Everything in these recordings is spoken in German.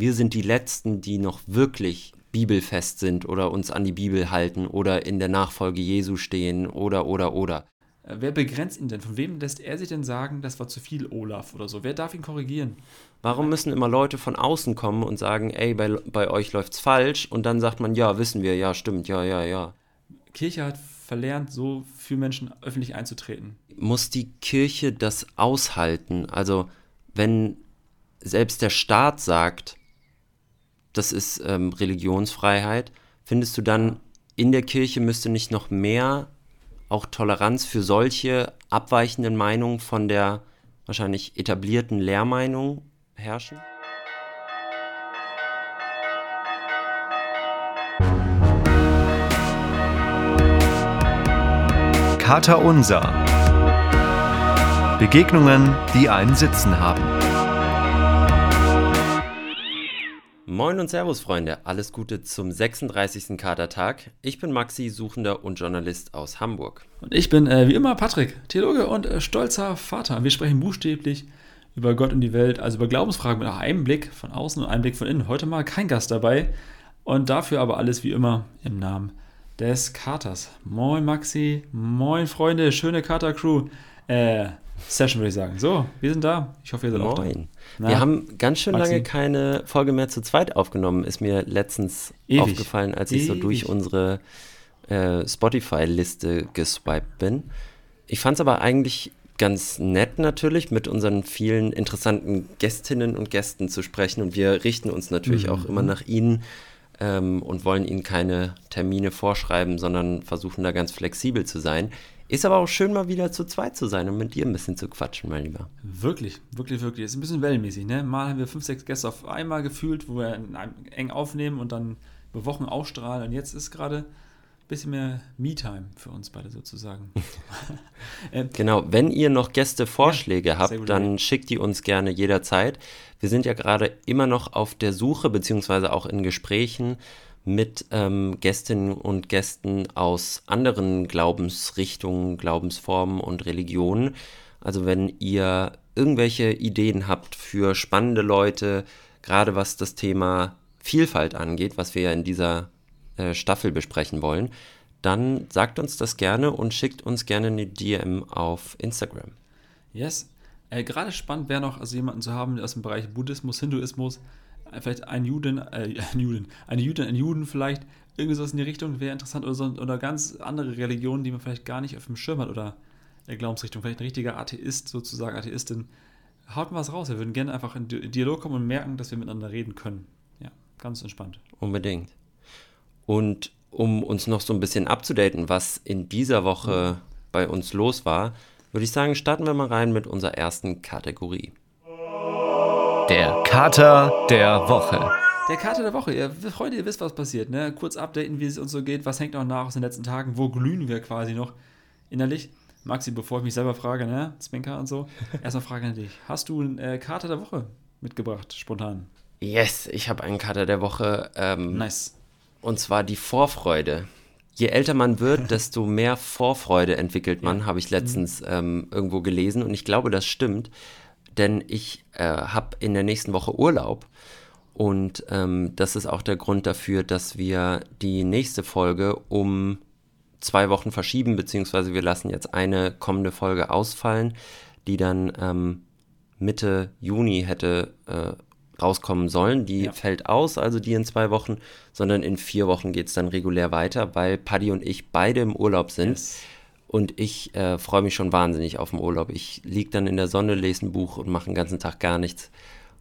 wir sind die Letzten, die noch wirklich bibelfest sind oder uns an die Bibel halten oder in der Nachfolge Jesu stehen oder oder oder. Äh, wer begrenzt ihn denn? Von wem lässt er sich denn sagen, das war zu viel Olaf oder so? Wer darf ihn korrigieren? Warum müssen immer Leute von außen kommen und sagen, ey, bei, bei euch läuft's falsch und dann sagt man, ja, wissen wir, ja, stimmt, ja, ja, ja. Kirche hat verlernt, so für Menschen öffentlich einzutreten. Muss die Kirche das aushalten? Also, wenn selbst der Staat sagt, das ist ähm, Religionsfreiheit, findest du dann, in der Kirche müsste nicht noch mehr auch Toleranz für solche abweichenden Meinungen von der wahrscheinlich etablierten Lehrmeinung herrschen? Kater Unser. Begegnungen, die einen Sitzen haben. Moin und Servus, Freunde. Alles Gute zum 36. Katertag. Ich bin Maxi, Suchender und Journalist aus Hamburg. Und ich bin äh, wie immer Patrick, Theologe und äh, stolzer Vater. Wir sprechen buchstäblich über Gott und die Welt, also über Glaubensfragen mit einem Blick von außen und einem Blick von innen. Heute mal kein Gast dabei und dafür aber alles wie immer im Namen des Katers. Moin Maxi, moin Freunde, schöne Kater-Crew. Äh, Session würde ich sagen. So, wir sind da. Ich hoffe, ihr seid Moin. auch da. Na, Wir haben ganz schön Maxi? lange keine Folge mehr zu zweit aufgenommen, ist mir letztens Ewig. aufgefallen, als ich so Ewig. durch unsere äh, Spotify-Liste geswiped bin. Ich fand es aber eigentlich ganz nett natürlich, mit unseren vielen interessanten Gästinnen und Gästen zu sprechen. Und wir richten uns natürlich Mhm. auch immer nach ihnen ähm, und wollen ihnen keine Termine vorschreiben, sondern versuchen da ganz flexibel zu sein. Ist aber auch schön, mal wieder zu zweit zu sein und mit dir ein bisschen zu quatschen, mein Lieber. Wirklich, wirklich, wirklich. Ist ein bisschen wellenmäßig, ne? Mal haben wir fünf, sechs Gäste auf einmal gefühlt, wo wir eng aufnehmen und dann über Wochen ausstrahlen. Und jetzt ist gerade ein bisschen mehr Me-Time für uns beide sozusagen. äh, Genau, wenn ihr noch Gästevorschläge sehr habt, dann schickt die uns gerne jederzeit. Wir sind ja gerade immer noch auf der Suche, beziehungsweise auch in Gesprächen mit ähm, Gästinnen und Gästen aus anderen Glaubensrichtungen, Glaubensformen und Religionen. Also wenn ihr irgendwelche Ideen habt für spannende Leute, gerade was das Thema Vielfalt angeht, was wir ja in dieser äh, Staffel besprechen wollen, dann sagt uns das gerne und schickt uns gerne eine DM auf Instagram. Yes. Äh, Gerade spannend wäre noch, also jemanden zu haben aus dem Bereich Buddhismus, Hinduismus, vielleicht ein Juden, äh, ein Juden, eine Jüdin, ein Juden vielleicht, irgendwie sowas in die Richtung wäre interessant oder, so, oder ganz andere Religionen, die man vielleicht gar nicht auf dem Schirm hat oder äh, Glaubensrichtung, vielleicht ein richtiger Atheist sozusagen, Atheistin. Haut mal was raus, wir würden gerne einfach in Di- Dialog kommen und merken, dass wir miteinander reden können. Ja, ganz entspannt. Unbedingt. Und um uns noch so ein bisschen abzudaten, was in dieser Woche bei uns los war, würde ich sagen, starten wir mal rein mit unserer ersten Kategorie. Der Kater der Woche. Der Karte der Woche, ihr Freunde, ihr wisst, was passiert, ne? Kurz updaten, wie es uns so geht, was hängt noch nach aus den letzten Tagen, wo glühen wir quasi noch innerlich. Maxi, bevor ich mich selber frage, ne? Zwinker und so, erstmal Frage an dich. Hast du eine äh, Karte der Woche mitgebracht, spontan? Yes, ich habe einen Kater der Woche. Ähm, Nice. Und zwar die Vorfreude. Je älter man wird, desto mehr Vorfreude entwickelt man, habe ich letztens ähm, irgendwo gelesen. Und ich glaube, das stimmt, denn ich äh, habe in der nächsten Woche Urlaub. Und ähm, das ist auch der Grund dafür, dass wir die nächste Folge um zwei Wochen verschieben, beziehungsweise wir lassen jetzt eine kommende Folge ausfallen, die dann ähm, Mitte Juni hätte äh, rauskommen sollen. Die Ja. fällt aus, also die in zwei Wochen, sondern in vier Wochen geht es dann regulär weiter, weil Paddy und ich beide im Urlaub sind. Yes. Und ich äh, freue mich schon wahnsinnig auf den Urlaub. Ich liege dann in der Sonne, lese ein Buch und mache den ganzen Tag gar nichts.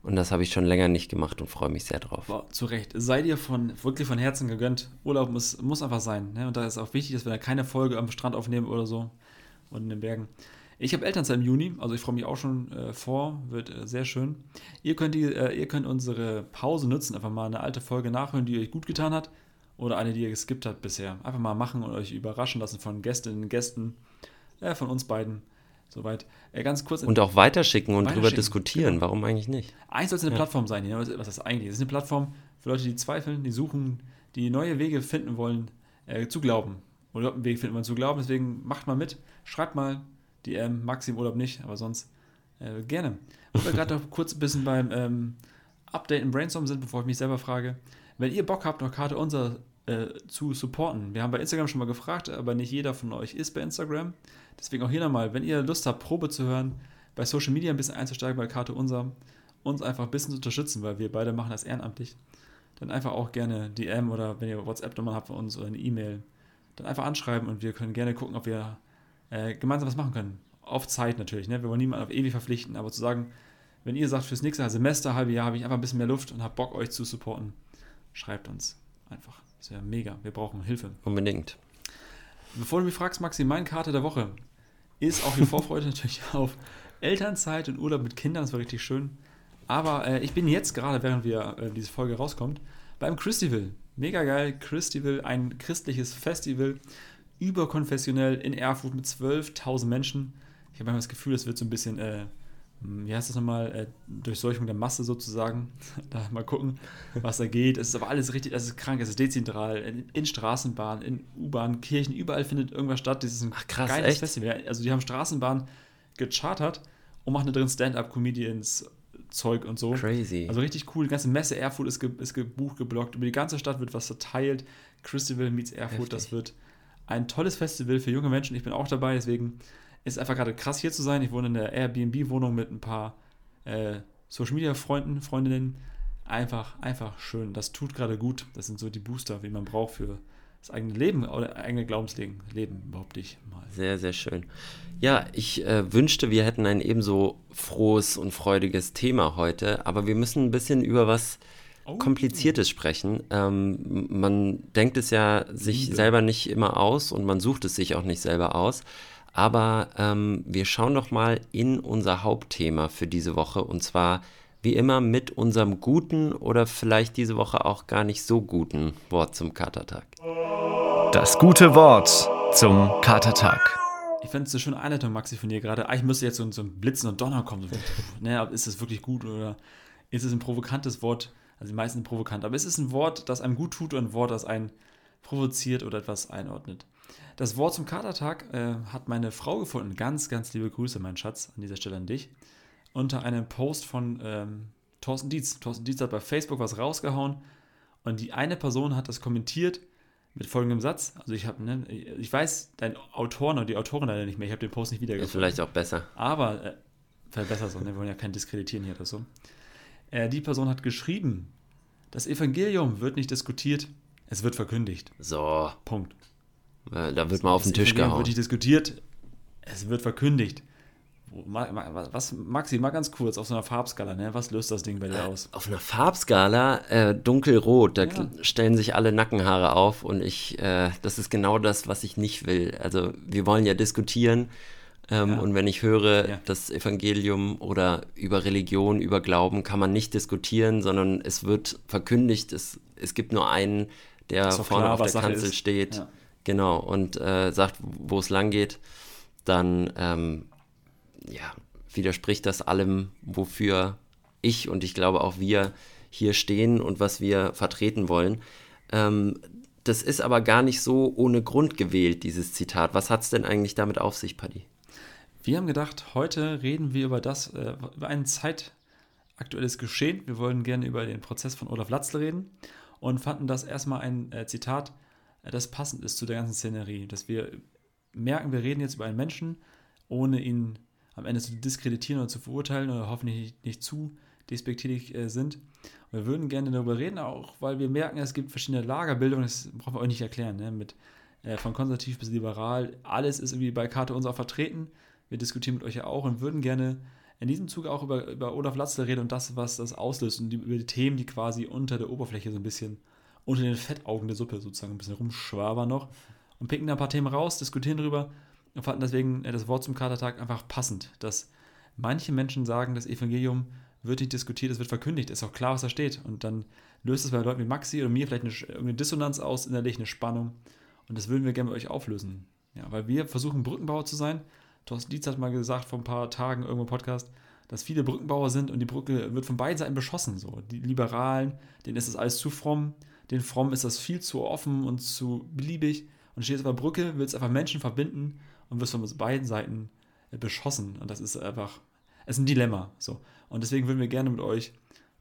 Und das habe ich schon länger nicht gemacht und freue mich sehr drauf. Boah, zu Recht. Sei dir von, wirklich von Herzen gegönnt. Urlaub muss, muss einfach sein. Ne? Und da ist auch wichtig, dass wir da keine Folge am Strand aufnehmen oder so und in den Bergen. Ich habe Elternzeit im Juni, also ich freue mich auch schon äh, vor, wird äh, sehr schön. Ihr könnt, die, äh, ihr könnt unsere Pause nutzen, einfach mal eine alte Folge nachhören, die euch gut getan hat oder eine, die ihr geskippt habt bisher. Einfach mal machen und euch überraschen lassen von Gästinnen und Gästen, äh, von uns beiden. Soweit. Äh, ganz kurz. Und auch weiterschicken und drüber Weiterschicken, diskutieren. genau. Warum eigentlich nicht? Eigentlich soll es eine Ja. Plattform sein. hier, Was das eigentlich? Es ist eine Plattform für Leute, die zweifeln, die suchen, die neue Wege finden wollen, äh, zu glauben. Oder einen Weg finden wollen zu glauben. Deswegen macht mal mit. Schreibt mal die ähm, Maxi im Urlaub nicht, aber sonst äh, gerne. Und wir gerade noch kurz ein bisschen beim ähm, Update und Brainstorm sind, bevor ich mich selber frage, wenn ihr Bock habt, noch Karte unser äh, zu supporten. Wir haben bei Instagram schon mal gefragt, aber nicht jeder von euch ist bei Instagram. Deswegen auch hier nochmal, wenn ihr Lust habt, Probe zu hören, bei Social Media ein bisschen einzusteigen bei Karte unser, uns einfach ein bisschen zu unterstützen, weil wir beide machen das ehrenamtlich, dann einfach auch gerne DM oder wenn ihr WhatsApp-Nummer habt von uns oder eine E-Mail, dann einfach anschreiben und wir können gerne gucken, ob wir äh, gemeinsam was machen können. Auf Zeit natürlich, ne? Wir wollen niemanden auf ewig verpflichten, aber zu sagen, wenn ihr sagt, fürs nächste Semester, halbe Jahr habe ich einfach ein bisschen mehr Luft und habe Bock, euch zu supporten, schreibt uns einfach. Das wäre mega. Wir brauchen Hilfe. Unbedingt. Bevor du mich fragst, Maxi, meine Karte der Woche ist auch die Vorfreude natürlich auf Elternzeit und Urlaub mit Kindern. Das war richtig schön. Aber äh, ich bin jetzt gerade, während wir äh, diese Folge rauskommt, beim Christival. Mega geil. Christival, ein christliches Festival, überkonfessionell in Erfurt mit 12.000 Menschen. Ich habe immer das Gefühl, es wird so ein bisschen äh, wie heißt das nochmal, äh, Durchseuchung der Masse sozusagen. da mal gucken, was da geht. Es ist aber alles richtig, es ist krank, es ist dezentral, in, in Straßenbahnen, in U-Bahnen, Kirchen, überall findet irgendwas statt. Das ist ein Ach, krass, geiles echt? Festival. Also die haben Straßenbahnen gechartert und machen da drin Stand-Up-Comedians Zeug und so. Crazy. Also richtig cool. Die ganze Messe Erfurt ist, ge ist gebucht, geblockt. Über die ganze Stadt wird was verteilt. Christival meets Erfurt, das Heftig. wird ein tolles Festival für junge Menschen. Ich bin auch dabei, deswegen ist einfach gerade krass hier zu sein. Ich wohne in der Airbnb-Wohnung mit ein paar äh, Social Media Freunden, Freundinnen. Einfach, einfach schön. Das tut gerade gut. Das sind so die Booster, wie man braucht für das eigene Leben oder eigene Glaubensleben. Leben überhaupt nicht mal. Sehr, sehr schön. Ja, ich äh, wünschte, wir hätten ein ebenso frohes und freudiges Thema heute, aber wir müssen ein bisschen über was Oh. Kompliziertes sprechen. Ähm, man denkt es ja sich Liebe. selber nicht immer aus und man sucht es sich auch nicht selber aus. Aber ähm, wir schauen doch mal in unser Hauptthema für diese Woche und zwar wie immer mit unserem guten oder vielleicht diese Woche auch gar nicht so guten Wort zum Katertag. Das gute Wort zum Katertag. Ich fände es eine schöne Einleitung, Maxi, von dir gerade. Eigentlich müsste jetzt so, ein- so ein Blitzen und Donner kommen. So, ne, ist es wirklich gut oder ist es ein provokantes Wort? Also die meisten sind provokant, aber ist es ein Wort, das einem gut tut oder ein Wort, das einen provoziert oder etwas einordnet? Das Wort zum Katertag äh, hat meine Frau gefunden. Ganz, ganz liebe Grüße, mein Schatz, an dieser Stelle an dich. Unter einem Post von ähm, Thorsten Dietz. Thorsten Dietz hat bei Facebook was rausgehauen und die eine Person hat das kommentiert mit folgendem Satz. Also ich habe, ne, ich weiß dein Autoren oder die Autorin leider nicht mehr. Ich habe den Post nicht Ist wiedergefunden. vielleicht auch besser. Aber, äh, vielleicht besser so, ne? wir wollen ja keinen diskreditieren hier oder so. Äh, die Person hat geschrieben, das Evangelium wird nicht diskutiert, es wird verkündigt. So, Punkt. Äh, da wird mal auf den das Tisch gehauen. wird nicht diskutiert, es wird verkündigt. Was, Maxi, mal ganz kurz auf so einer Farbskala, ne? was löst das Ding bei dir aus? Auf einer Farbskala äh, dunkelrot, da Ja. stellen sich alle Nackenhaare auf und ich, äh, das ist genau das, was ich nicht will. Also wir wollen ja diskutieren ähm, Ja. und wenn ich höre, Ja. das Evangelium oder über Religion, über Glauben kann man nicht diskutieren, sondern es wird verkündigt, es, es gibt nur einen, der vorne klar, auf der Sache Kanzel ist. steht. Genau, und äh, sagt, wo es lang geht, dann ähm, ja, widerspricht das allem, wofür ich und ich glaube auch wir hier stehen und was wir vertreten wollen. Ähm, das ist aber gar nicht so ohne Grund gewählt, dieses Zitat. Was hat es denn eigentlich damit auf sich, Paddy? Wir haben gedacht, heute reden wir über das, äh, über ein zeitaktuelles Geschehen. Wir wollen gerne über den Prozess von Olaf Latzl reden und fanden das erstmal ein äh, Zitat, das passend ist zu der ganzen Szenerie. Dass wir merken, wir reden jetzt über einen Menschen, ohne ihn am Ende zu diskreditieren oder zu verurteilen oder hoffentlich nicht zu despektierlich äh, sind. Und wir würden gerne darüber reden, auch weil wir merken, es gibt verschiedene Lagerbildungen, das brauchen wir euch nicht erklären, ne? mit äh, von konservativ bis liberal, alles ist irgendwie bei Karte unser vertreten. Wir diskutieren mit euch ja auch und würden gerne in diesem Zug auch über, über Olaf Latzl reden und das, was das auslöst und die, über die Themen, die quasi unter der Oberfläche so ein bisschen, unter den Fettaugen der Suppe sozusagen ein bisschen rumschwabern noch und picken da ein paar Themen raus, diskutieren drüber und fanden deswegen äh, das Wort zum Katertag einfach passend, dass manche Menschen sagen, das Evangelium wird nicht diskutiert, es wird verkündigt, ist auch klar, was da steht und dann löst es bei Leuten wie Maxi oder mir vielleicht eine, irgendeine Dissonanz aus, innerlich eine Spannung und das würden wir gerne mit euch auflösen. Ja, weil wir versuchen Brückenbauer zu sein. Thorsten Dietz hat mal gesagt vor ein paar Tagen irgendwo im Podcast, dass viele Brückenbauer sind und die Brücke wird von beiden Seiten beschossen. So. Die Liberalen, denen ist das alles zu fromm, den Frommen ist das viel zu offen und zu beliebig. Und stehst auf der Brücke, willst einfach Menschen verbinden und wirst von beiden Seiten äh, beschossen. Und das ist einfach, es ist ein Dilemma. So. Und deswegen würden wir gerne mit euch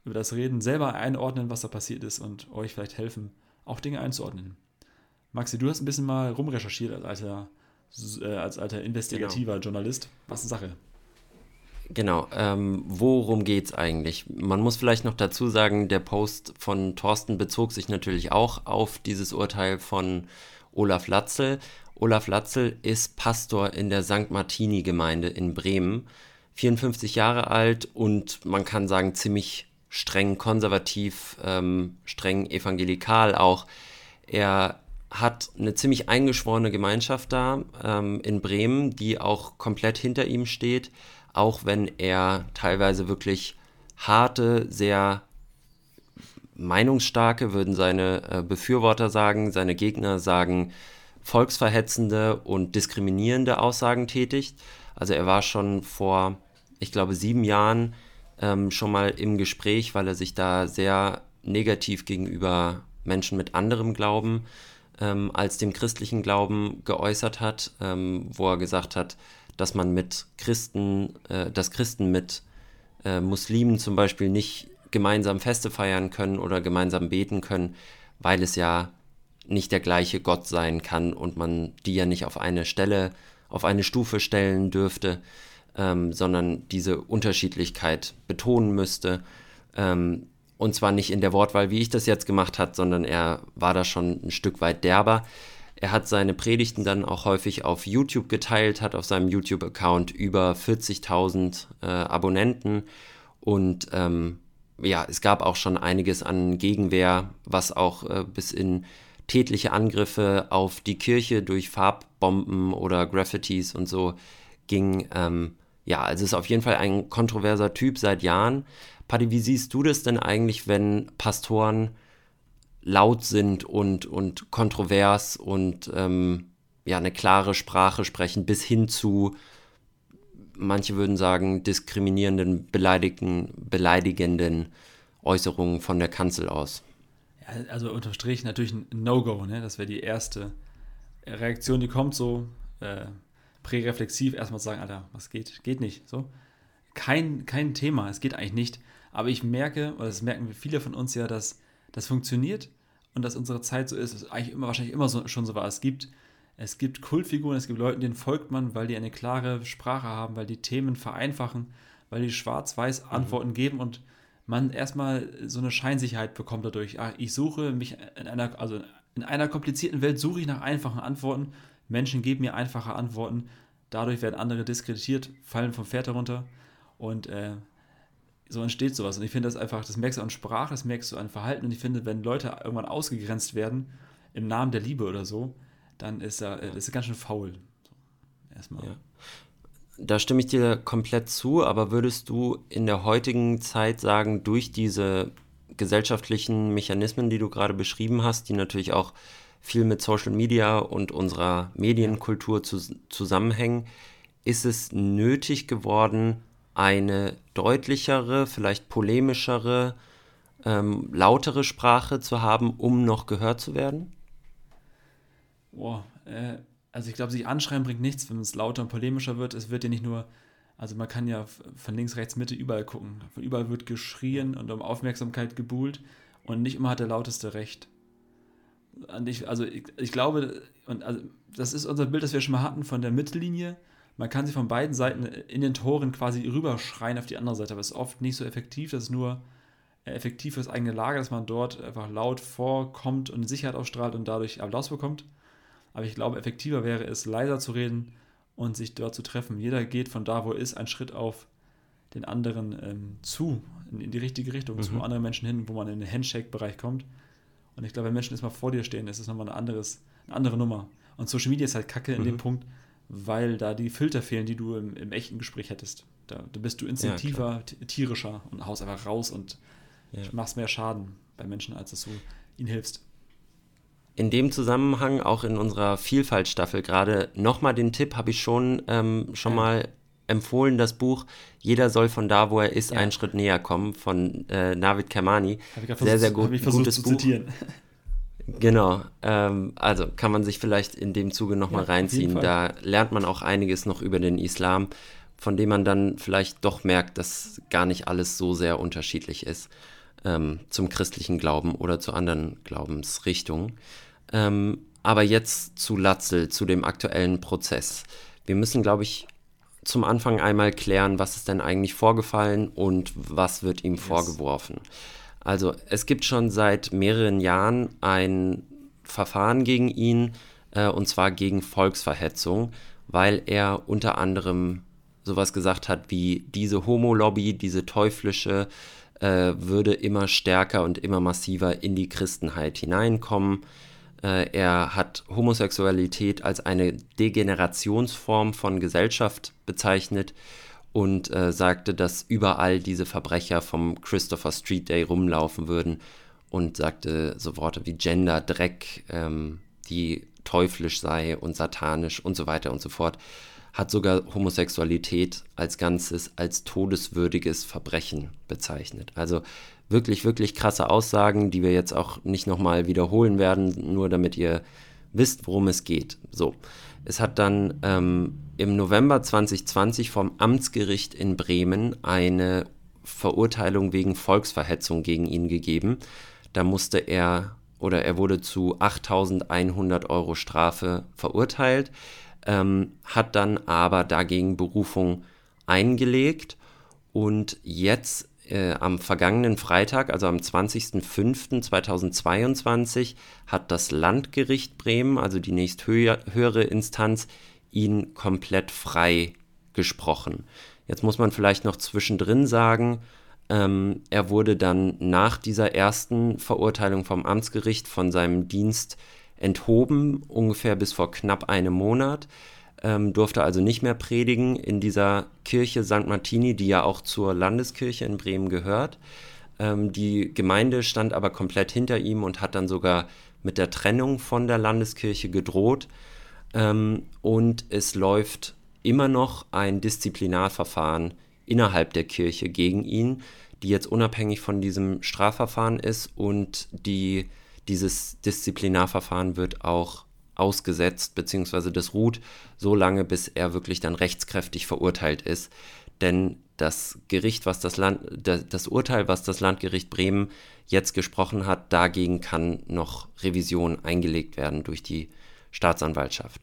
über das Reden selber einordnen, was da passiert ist und euch vielleicht helfen, auch Dinge einzuordnen. Maxi, du hast ein bisschen mal rumrecherchiert als alter, äh, als alter investigativer genau. Journalist. Was ist Sache? Genau, ähm, worum es eigentlich? Man muss vielleicht noch dazu sagen, der Post von Thorsten bezog sich natürlich auch auf dieses Urteil von Olaf Latzel. Olaf Latzel ist Pastor in der St. Martini-Gemeinde in Bremen, 54 Jahre alt und man kann sagen ziemlich streng konservativ, ähm, streng evangelikal auch. Er hat eine ziemlich eingeschworene Gemeinschaft da ähm, in Bremen, die auch komplett hinter ihm steht, auch wenn er teilweise wirklich harte, sehr meinungsstarke, würden seine äh, Befürworter sagen, seine Gegner sagen, volksverhetzende und diskriminierende Aussagen tätigt. Also er war schon vor, ich glaube, sieben Jahren ähm, schon mal im Gespräch, weil er sich da sehr negativ gegenüber Menschen mit anderem Glauben ähm, als dem christlichen Glauben geäußert hat, ähm, wo er gesagt hat, dass man mit Christen, äh, dass Christen mit äh, Muslimen zum Beispiel nicht gemeinsam Feste feiern können oder gemeinsam beten können, weil es ja nicht der gleiche Gott sein kann und man die ja nicht auf eine Stelle, auf eine Stufe stellen dürfte, ähm, sondern diese Unterschiedlichkeit betonen müsste. Ähm, und zwar nicht in der Wortwahl, wie ich das jetzt gemacht habe, sondern er war da schon ein Stück weit derber. Er hat seine Predigten dann auch häufig auf YouTube geteilt, hat auf seinem YouTube-Account über 40.000 äh, Abonnenten und ähm, ja, es gab auch schon einiges an Gegenwehr, was auch äh, bis in tätliche Angriffe auf die Kirche durch Farbbomben oder Graffitis und so ging. Ähm, ja, also ist auf jeden Fall ein kontroverser Typ seit Jahren. Paddy, wie siehst du das denn eigentlich, wenn Pastoren laut sind und, und kontrovers und ähm, ja, eine klare Sprache sprechen, bis hin zu, manche würden sagen, diskriminierenden, beleidigenden, beleidigenden Äußerungen von der Kanzel aus? Also unterm Strich natürlich ein No-Go, ne? Das wäre die erste Reaktion, die kommt so. Äh, präreflexiv erstmal sagen, Alter, was geht? Geht nicht. So. Kein, kein Thema, es geht eigentlich nicht. Aber ich merke, oder das merken viele von uns ja, dass das funktioniert und dass unsere Zeit so ist, es eigentlich immer wahrscheinlich immer so, schon so war. Es gibt, es gibt Kultfiguren, es gibt Leute, denen folgt man, weil die eine klare Sprache haben, weil die Themen vereinfachen, weil die schwarz-weiß mhm. Antworten mhm. geben und man erstmal so eine Scheinsicherheit bekommt dadurch. Ah, ich suche mich in einer, also in einer komplizierten Welt suche ich nach einfachen Antworten Menschen geben mir einfache Antworten, dadurch werden andere diskreditiert, fallen vom Pferd herunter und äh, so entsteht sowas. Und ich finde das einfach, das merkst du an Sprache, das merkst du an Verhalten und ich finde, wenn Leute irgendwann ausgegrenzt werden im Namen der Liebe oder so, dann ist er, äh, ist er ganz schön faul. So, erstmal. Ja. Da stimme ich dir komplett zu, aber würdest du in der heutigen Zeit sagen, durch diese gesellschaftlichen Mechanismen, die du gerade beschrieben hast, die natürlich auch viel mit Social Media und unserer Medienkultur zu, zusammenhängen, ist es nötig geworden, eine deutlichere, vielleicht polemischere, ähm, lautere Sprache zu haben, um noch gehört zu werden? Boah, äh, also ich glaube, sich anschreiben bringt nichts, wenn es lauter und polemischer wird. Es wird ja nicht nur, also man kann ja von links, rechts, Mitte überall gucken. Von überall wird geschrien und um Aufmerksamkeit gebuhlt und nicht immer hat der Lauteste recht ich, also ich, ich, glaube, und also das ist unser Bild, das wir schon mal hatten von der Mittellinie. Man kann sie von beiden Seiten in den Toren quasi rüberschreien auf die andere Seite, aber es ist oft nicht so effektiv. Das ist nur effektiv für das eigene Lager, dass man dort einfach laut vorkommt und Sicherheit ausstrahlt und dadurch Applaus bekommt. Aber ich glaube, effektiver wäre es, leiser zu reden und sich dort zu treffen. Jeder geht von da, wo er ist, einen Schritt auf den anderen ähm, zu, in, in, die richtige Richtung, mhm. zu anderen Menschen hin, wo man in den Handshake-Bereich kommt. Und ich glaube, wenn Menschen erstmal vor dir stehen, ist es nochmal eine, anderes, eine andere Nummer. Und Social Media ist halt kacke in dem mhm. Punkt, weil da die Filter fehlen, die du im, im echten Gespräch hättest. Da, da bist du instinktiver, ja, tierischer und haust einfach raus und ja. machst mehr Schaden bei Menschen, als dass du ihnen hilfst. In dem Zusammenhang, auch in unserer Vielfaltstaffel gerade, nochmal den Tipp habe ich schon, ähm, schon ja. mal empfohlen, das Buch Jeder soll von da, wo er ist, einen Schritt näher kommen von äh, Navid Kermani. Sehr, sehr gut, gutes Buch. Zitieren. Genau, ähm, also kann man sich vielleicht in dem Zuge nochmal ja, reinziehen. Da lernt man auch einiges noch über den Islam, von dem man dann vielleicht doch merkt, dass gar nicht alles so sehr unterschiedlich ist ähm, zum christlichen Glauben oder zu anderen Glaubensrichtungen. Ähm, aber jetzt zu Latzel, zu dem aktuellen Prozess. Wir müssen, glaube ich, zum Anfang einmal klären, was ist denn eigentlich vorgefallen und was wird ihm yes. vorgeworfen. Also es gibt schon seit mehreren Jahren ein Verfahren gegen ihn, äh, und zwar gegen Volksverhetzung, weil er unter anderem sowas gesagt hat wie diese Homo-Lobby, diese teuflische, äh, würde immer stärker und immer massiver in die Christenheit hineinkommen. Äh, er hat Homosexualität als eine Degenerationsform von Gesellschaft bezeichnet und äh, sagte, dass überall diese Verbrecher vom Christopher Street Day rumlaufen würden und sagte so Worte wie Gender, Dreck, ähm, die teuflisch sei und satanisch und so weiter und so fort hat sogar Homosexualität als Ganzes als todeswürdiges Verbrechen bezeichnet. Also wirklich, wirklich krasse Aussagen, die wir jetzt auch nicht nochmal wiederholen werden, nur damit ihr wisst, worum es geht. So, es hat dann ähm, im November 2020 vom Amtsgericht in Bremen eine Verurteilung wegen Volksverhetzung gegen ihn gegeben. Da musste er oder er wurde zu 8100 Euro Strafe verurteilt ähm, hat dann aber dagegen Berufung eingelegt und jetzt äh, am vergangenen Freitag, also am 20.05.2022, hat das Landgericht Bremen, also die nächsthöhere Instanz, ihn komplett frei gesprochen. Jetzt muss man vielleicht noch zwischendrin sagen, ähm, er wurde dann nach dieser ersten Verurteilung vom Amtsgericht von seinem Dienst enthoben, ungefähr bis vor knapp einem Monat, ähm, durfte also nicht mehr predigen in dieser Kirche St. Martini, die ja auch zur Landeskirche in Bremen gehört. Ähm, die Gemeinde stand aber komplett hinter ihm und hat dann sogar mit der Trennung von der Landeskirche gedroht. Ähm, und es läuft immer noch ein Disziplinarverfahren innerhalb der Kirche gegen ihn, die jetzt unabhängig von diesem Strafverfahren ist und die dieses Disziplinarverfahren wird auch ausgesetzt, beziehungsweise das ruht so lange, bis er wirklich dann rechtskräftig verurteilt ist. Denn das Gericht, was das Land, das Urteil, was das Landgericht Bremen jetzt gesprochen hat, dagegen kann noch Revision eingelegt werden durch die Staatsanwaltschaft.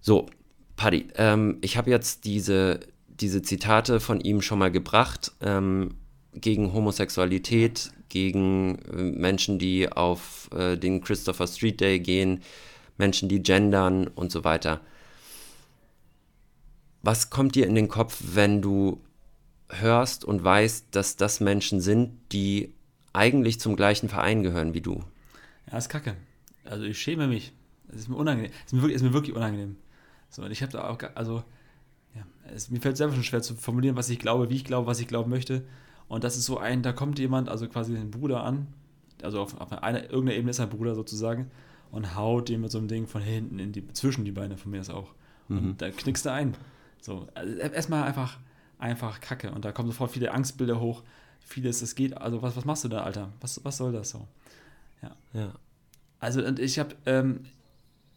So, Paddy, ähm, ich habe jetzt diese, diese Zitate von ihm schon mal gebracht. Ähm, gegen Homosexualität, gegen äh, Menschen, die auf äh, den Christopher Street Day gehen, Menschen, die gendern und so weiter. Was kommt dir in den Kopf, wenn du hörst und weißt, dass das Menschen sind, die eigentlich zum gleichen Verein gehören wie du? Ja, ist kacke. Also ich schäme mich. Es ist mir unangenehm. Es ist mir wirklich, ist mir wirklich unangenehm. So, und ich habe da auch, also, ja, es, mir fällt selber schon schwer zu formulieren, was ich glaube, wie ich glaube, was ich glauben möchte. Und das ist so ein, da kommt jemand, also quasi ein Bruder an, also auf, auf einer, irgendeiner Ebene ist ein Bruder sozusagen, und haut dem mit so einem Ding von hinten in die, zwischen die Beine von mir ist auch. Und mhm. da knickst du ein. So, also erstmal einfach, einfach Kacke. Und da kommen sofort viele Angstbilder hoch. Vieles, es geht, also was, was machst du da, Alter? Was, was soll das so? Ja. ja. Also, und ich habe ähm,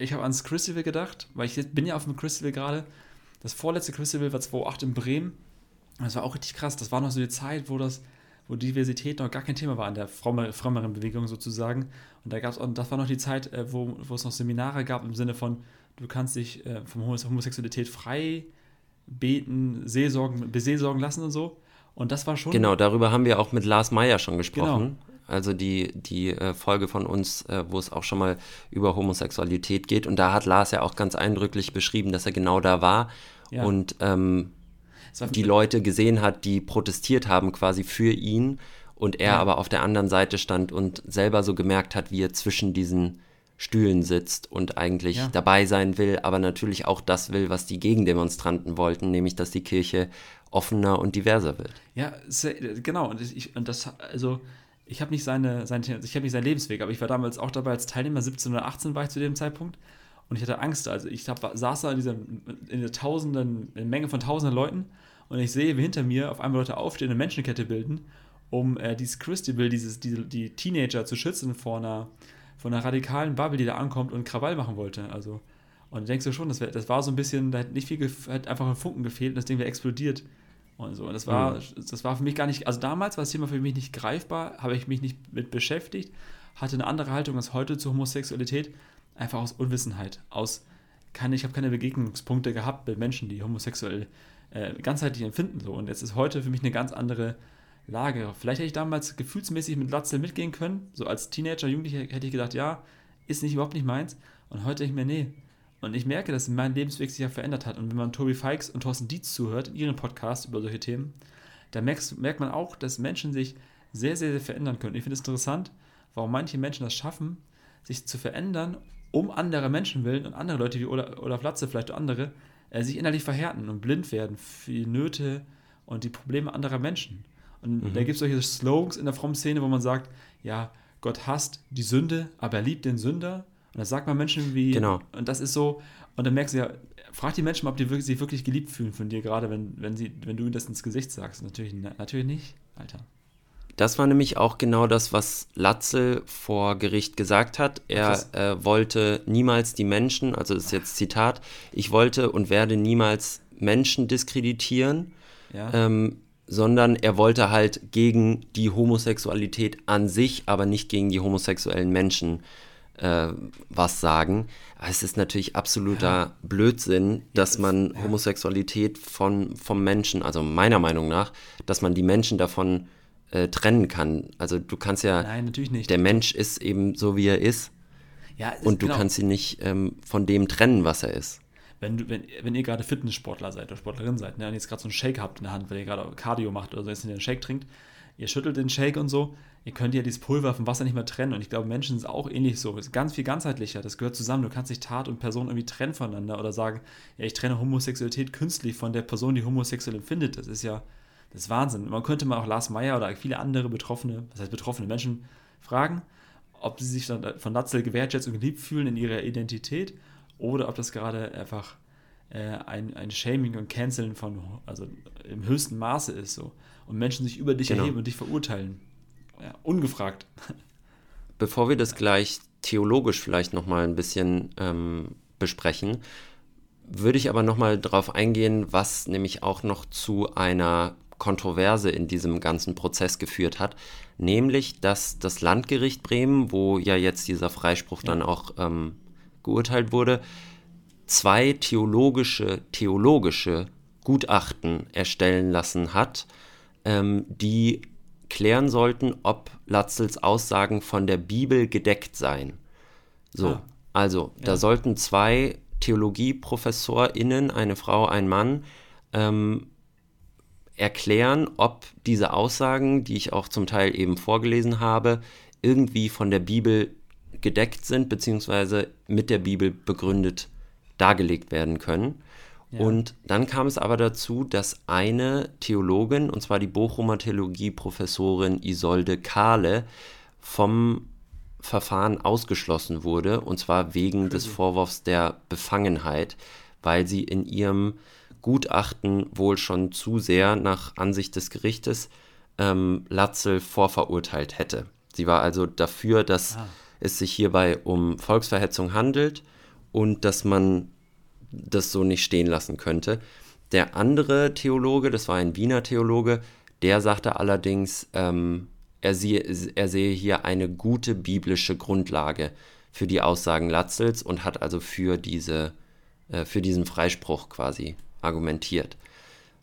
ich hab ans Crucible gedacht, weil ich bin ja auf dem Crucible gerade. Das vorletzte Crucible war 2008 in Bremen. Das war auch richtig krass. Das war noch so die Zeit, wo das, wo Diversität noch gar kein Thema war in der frömmeren Bewegung sozusagen. Und da gab es auch, das war noch die Zeit, äh, wo, wo es noch Seminare gab im Sinne von, du kannst dich äh, von Homosexualität frei beten, seelsorgen, beseelsorgen lassen und so. Und das war schon. Genau, darüber haben wir auch mit Lars Meyer schon gesprochen. Also die, die äh, Folge von uns, äh, wo es auch schon mal über Homosexualität geht. Und da hat Lars ja auch ganz eindrücklich beschrieben, dass er genau da war. Ja. Und ähm, die Leute gesehen hat, die protestiert haben quasi für ihn und er ja. aber auf der anderen Seite stand und selber so gemerkt hat, wie er zwischen diesen Stühlen sitzt und eigentlich ja. dabei sein will, aber natürlich auch das will, was die Gegendemonstranten wollten, nämlich dass die Kirche offener und diverser wird. Ja, genau. Und, ich, und das, also ich habe nicht seine, seine ich habe nicht seinen Lebensweg, aber ich war damals auch dabei als Teilnehmer, 17 oder 18 war ich zu dem Zeitpunkt. Und ich hatte Angst. Also ich hab, saß da in dieser, in der tausenden, in Menge von tausenden Leuten und ich sehe, wie hinter mir auf einmal Leute aufstehen und eine Menschenkette bilden, um äh, dieses Christabel, dieses, die, die Teenager zu schützen vor einer, vor einer radikalen Bubble, die da ankommt und Krawall machen wollte. Also, Und denkst du schon, das, wär, das war so ein bisschen, da hat nicht viel, hat einfach ein Funken gefehlt und das Ding wäre explodiert. Und so. Und das war, mhm. das war für mich gar nicht, also damals war das Thema für mich nicht greifbar, habe ich mich nicht mit beschäftigt, hatte eine andere Haltung als heute zur Homosexualität, einfach aus Unwissenheit, aus keine, ich habe keine Begegnungspunkte gehabt mit Menschen, die homosexuell äh, ganzheitlich empfinden. So. Und jetzt ist heute für mich eine ganz andere Lage. Vielleicht hätte ich damals gefühlsmäßig mit Latzel mitgehen können. So als Teenager, Jugendlicher hätte ich gedacht, ja, ist nicht überhaupt nicht meins. Und heute denke ich mir, nee. Und ich merke, dass mein Lebensweg sich ja verändert hat. Und wenn man Tobi Fikes und Thorsten Dietz zuhört in ihren Podcasts über solche Themen, da merkst, merkt man auch, dass Menschen sich sehr, sehr, sehr verändern können. Ich finde es interessant, warum manche Menschen das schaffen, sich zu verändern, um andere Menschen willen und andere Leute wie Olaf Latze, vielleicht andere, äh, sich innerlich verhärten und blind werden für die Nöte und die Probleme anderer Menschen. Und mhm. da gibt es solche Slogans in der frommen Szene, wo man sagt, ja, Gott hasst die Sünde, aber er liebt den Sünder. Und das sagt man Menschen wie, genau. und das ist so, und dann merkst du ja, frag die Menschen mal, ob die wirklich, sich wirklich geliebt fühlen von dir, gerade wenn, wenn, sie, wenn du ihnen das ins Gesicht sagst. Natürlich, natürlich nicht, Alter. Das war nämlich auch genau das, was Latzel vor Gericht gesagt hat. Er äh, wollte niemals die Menschen, also das ist jetzt Zitat, ich wollte und werde niemals Menschen diskreditieren. Ja. Ähm, sondern er wollte halt gegen die Homosexualität an sich, aber nicht gegen die homosexuellen Menschen äh, was sagen. es ist natürlich absoluter ja. Blödsinn, dass man. Homosexualität von, vom Menschen, also meiner Meinung nach, dass man die Menschen davon äh, trennen kann. Also du kannst ja. Nein, natürlich nicht. Der Mensch ist eben so, wie er ist. Ja, ist, und du genau. kannst ihn nicht ähm, von dem trennen, was er ist wenn, du, wenn, wenn ihr gerade Fitnesssportler seid oder Sportlerin seid ne, und jetzt gerade so einen Shake habt in der Hand, wenn ihr gerade Cardio macht oder so, jetzt einen Shake trinkt, ihr schüttelt den Shake und so, ihr könnt ja dieses Pulver vom Wasser nicht mehr trennen. Und ich glaube, Menschen sind auch ähnlich so. Es ist ganz viel ganzheitlicher. Das gehört zusammen. Du kannst nicht Tat und Person irgendwie trennen voneinander oder sagen, ja, ich trenne Homosexualität künstlich von der Person, die homosexuell empfindet. Das ist ja, das ist Wahnsinn. Man könnte mal auch Lars Meyer oder viele andere betroffene, was heißt betroffene Menschen fragen, ob sie sich dann von Natzel gewertschätzt und geliebt fühlen in ihrer Identität oder ob das gerade einfach äh, ein, ein Shaming und Canceln von, also im höchsten Maße ist so. Und Menschen sich über dich genau. erheben und dich verurteilen. Ja, ungefragt. Bevor wir das gleich theologisch vielleicht nochmal ein bisschen ähm, besprechen, würde ich aber nochmal darauf eingehen, was nämlich auch noch zu einer Kontroverse in diesem ganzen Prozess geführt hat, nämlich dass das Landgericht Bremen, wo ja jetzt dieser Freispruch ja. dann auch ähm, geurteilt wurde, zwei theologische, theologische Gutachten erstellen lassen hat, ähm, die klären sollten, ob Latzels Aussagen von der Bibel gedeckt seien. So, ah. also, ja. da sollten zwei TheologieprofessorInnen, eine Frau, ein Mann, ähm, erklären, ob diese Aussagen, die ich auch zum Teil eben vorgelesen habe, irgendwie von der Bibel gedeckt sind, beziehungsweise mit der Bibel begründet dargelegt werden können. Ja. Und dann kam es aber dazu, dass eine Theologin, und zwar die Bochumer Theologieprofessorin Isolde Kahle, vom Verfahren ausgeschlossen wurde, und zwar wegen des Vorwurfs der Befangenheit, weil sie in ihrem Gutachten wohl schon zu sehr nach Ansicht des Gerichtes ähm, Latzel vorverurteilt hätte. Sie war also dafür, dass ah. es sich hierbei um Volksverhetzung handelt und dass man das so nicht stehen lassen könnte. Der andere Theologe, das war ein Wiener Theologe, der sagte allerdings, ähm, er, sehe, er sehe hier eine gute biblische Grundlage für die Aussagen Latzels und hat also für, diese, äh, für diesen Freispruch quasi argumentiert.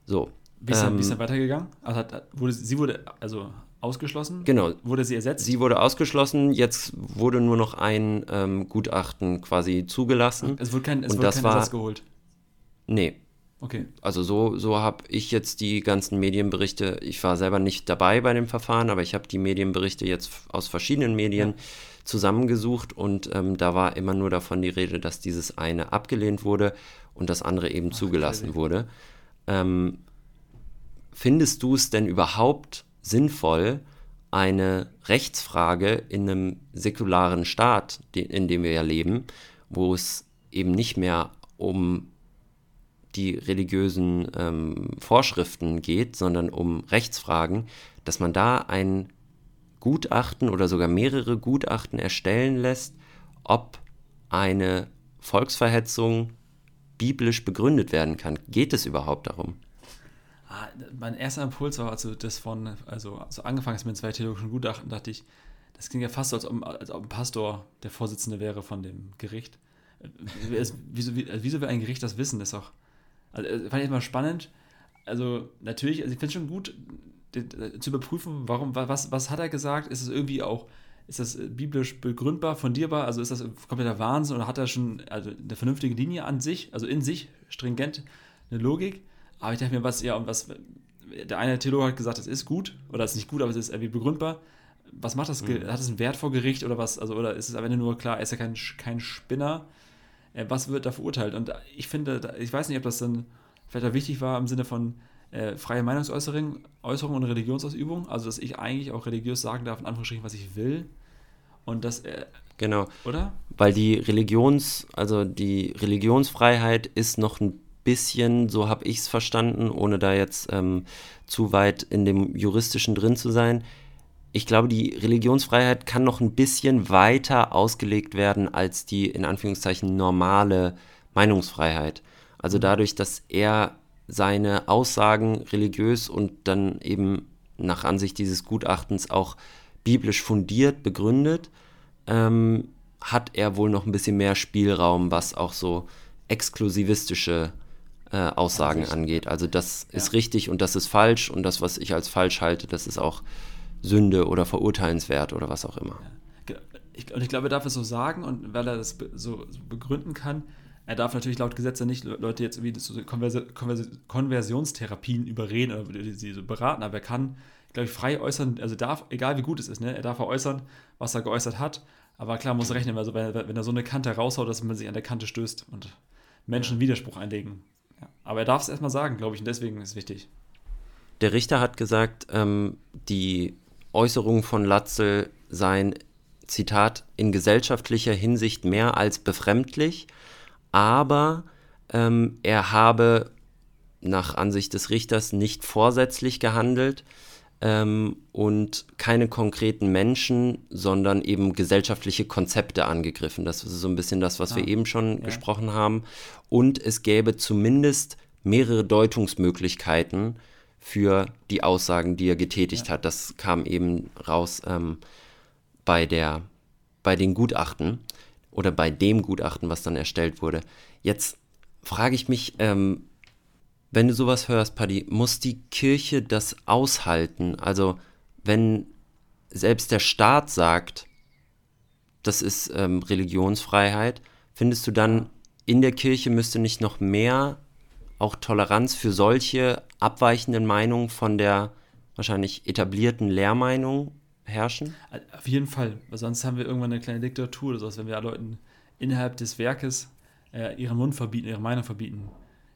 So. Wie ist, ähm, wie ist dann weitergegangen? Also hat, wurde, sie wurde, also ausgeschlossen? Genau. Wurde sie ersetzt? Sie wurde ausgeschlossen, jetzt wurde nur noch ein ähm, Gutachten quasi zugelassen. Es wurde kein, es und wurde kein war, Ersatz geholt? Nee. Okay. Also so, so habe ich jetzt die ganzen Medienberichte, ich war selber nicht dabei bei dem Verfahren, aber ich habe die Medienberichte jetzt aus verschiedenen Medien ja. zusammengesucht und ähm, da war immer nur davon die Rede, dass dieses eine abgelehnt wurde und das andere eben Ach, zugelassen wurde. Ähm, findest du es denn überhaupt sinnvoll, eine Rechtsfrage in einem säkularen Staat, in dem wir ja leben, wo es eben nicht mehr um die religiösen ähm, Vorschriften geht, sondern um Rechtsfragen, dass man da ein Gutachten oder sogar mehrere Gutachten erstellen lässt, ob eine Volksverhetzung biblisch begründet werden kann. Geht es überhaupt darum? Ah, mein erster Impuls war, also das von, also, also angefangen ist mit zwei theologischen Gutachten, dachte ich, das klingt ja fast so, als ob, als ob ein Pastor der Vorsitzende wäre von dem Gericht. Wieso, wieso will ein Gericht das wissen? Das ist auch, also, äh, fand ich immer spannend. Also, natürlich, also ich finde es schon gut, zu überprüfen, warum, was, was hat er gesagt? Ist es irgendwie auch, ist das biblisch begründbar, fundierbar? Also ist das kompletter Wahnsinn oder hat er schon also eine vernünftige Linie an sich, also in sich, stringent, eine Logik? Aber ich dachte mir, was, ja, und was, der eine Theologe hat gesagt, es ist gut oder es ist nicht gut, aber es ist irgendwie begründbar. Was macht das? Mhm. Hat es einen Wert vor Gericht oder was? Also, oder ist es am Ende nur klar, er ist ja kein, kein Spinner? Äh, was wird da verurteilt? Und ich finde, ich weiß nicht, ob das dann vielleicht auch wichtig war im Sinne von äh, freie Meinungsäußerung Äußerung und Religionsausübung, also dass ich eigentlich auch religiös sagen darf, in Anführungsstrichen, was ich will. Und das, äh, genau. Oder? Weil die Religions, also die Religionsfreiheit ist noch ein bisschen, so habe ich es verstanden, ohne da jetzt ähm, zu weit in dem Juristischen drin zu sein. Ich glaube, die Religionsfreiheit kann noch ein bisschen weiter ausgelegt werden als die in Anführungszeichen normale Meinungsfreiheit. Also mhm. dadurch, dass er seine Aussagen religiös und dann eben nach Ansicht dieses Gutachtens auch biblisch fundiert, begründet, ähm, hat er wohl noch ein bisschen mehr Spielraum, was auch so exklusivistische äh, Aussagen also angeht. Also das ja. ist richtig und das ist falsch und das, was ich als falsch halte, das ist auch Sünde oder verurteilenswert oder was auch immer. Ja. Ich, und ich glaube, er darf es so sagen und weil er das so, so begründen kann, er darf natürlich laut Gesetze nicht Leute jetzt irgendwie so Konvers Konvers Konversionstherapien überreden oder sie so beraten, aber er kann, glaube ich, frei äußern, also darf, egal wie gut es ist, ne, er darf äußern, was er geäußert hat, aber klar muss er rechnen, also wenn, wenn er so eine Kante raushaut, dass man sich an der Kante stößt und Menschen Widerspruch einlegen. Ja. Aber er darf es erstmal sagen, glaube ich, und deswegen ist es wichtig. Der Richter hat gesagt, ähm, die Äußerungen von Latzel seien, Zitat, in gesellschaftlicher Hinsicht mehr als befremdlich, aber ähm, er habe nach Ansicht des Richters nicht vorsätzlich gehandelt ähm, und keine konkreten Menschen, sondern eben gesellschaftliche Konzepte angegriffen. Das ist so ein bisschen das, was ah, wir eben schon ja. gesprochen haben. Und es gäbe zumindest mehrere Deutungsmöglichkeiten für die Aussagen, die er getätigt ja. hat. Das kam eben raus ähm, bei, der, bei den Gutachten oder bei dem Gutachten, was dann erstellt wurde. Jetzt frage ich mich, ähm, wenn du sowas hörst, Paddy, muss die Kirche das aushalten? Also, wenn selbst der Staat sagt, das ist ähm, Religionsfreiheit, findest du dann, in der Kirche müsste nicht noch mehr auch Toleranz für solche abweichenden Meinungen von der wahrscheinlich etablierten Lehrmeinung herrschen? Auf jeden Fall, weil sonst haben wir irgendwann eine kleine Diktatur oder sowas, wenn wir Leuten innerhalb des Werkes äh, ihren Mund verbieten, ihre Meinung verbieten.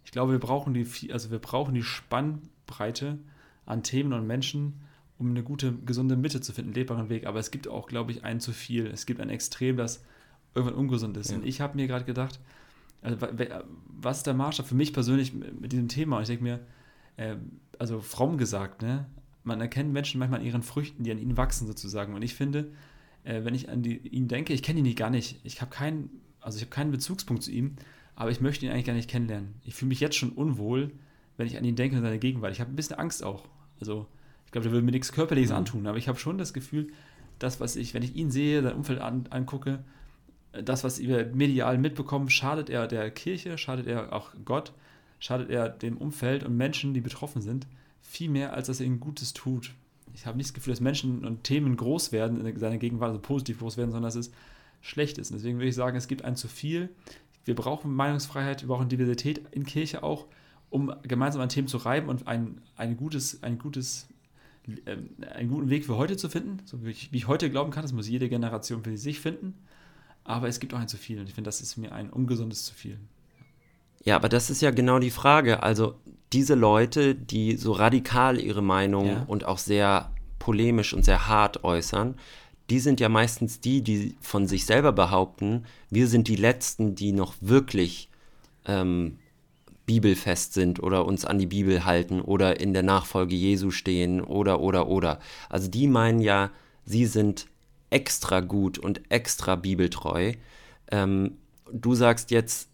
Ich glaube, wir brauchen die, also wir brauchen die Spannbreite an Themen und Menschen, um eine gute, gesunde Mitte zu finden, einen lebbaren Weg. Aber es gibt auch, glaube ich, ein zu viel. Es gibt ein Extrem, das irgendwann ungesund ist. Ja. Und ich habe mir gerade gedacht, also, was ist der Maßstab für mich persönlich mit diesem Thema? Und ich denke mir, äh, also fromm gesagt, ne? man erkennt Menschen manchmal an ihren Früchten, die an ihnen wachsen sozusagen. Und ich finde, äh, wenn ich an die, ihn denke, ich kenne ihn nicht gar nicht. Ich habe keinen, also ich habe keinen Bezugspunkt zu ihm, aber ich möchte ihn eigentlich gar nicht kennenlernen. Ich fühle mich jetzt schon unwohl, wenn ich an ihn denke und seine Gegenwart. Ich habe ein bisschen Angst auch. Also ich glaube, der würde mir nichts Körperliches mhm. antun, aber ich habe schon das Gefühl, das, was ich, wenn ich ihn sehe, sein Umfeld an, angucke, das, was wir medial mitbekommen, schadet er der Kirche, schadet er auch Gott, schadet er dem Umfeld und Menschen, die betroffen sind, viel mehr, als dass er ihnen Gutes tut ich habe nicht das Gefühl, dass Menschen und Themen groß werden in seiner Gegenwart, also positiv groß werden, sondern dass es schlecht ist. Und deswegen würde ich sagen, es gibt ein zu viel. Wir brauchen Meinungsfreiheit, wir brauchen Diversität in Kirche auch, um gemeinsam an Themen zu reiben und ein, ein gutes, ein gutes, äh, einen guten Weg für heute zu finden. So wie ich, wie ich heute glauben kann, das muss jede Generation für sich finden. Aber es gibt auch ein zu viel und ich finde, das ist mir ein ungesundes zu viel. Ja, aber das ist ja genau die Frage. Also diese Leute, die so radikal ihre Meinung ja. und auch sehr polemisch und sehr hart äußern, die sind ja meistens die, die von sich selber behaupten, wir sind die Letzten, die noch wirklich ähm, bibelfest sind oder uns an die Bibel halten oder in der Nachfolge Jesu stehen oder oder oder. Also die meinen ja, sie sind extra gut und extra bibeltreu. Ähm, du sagst jetzt,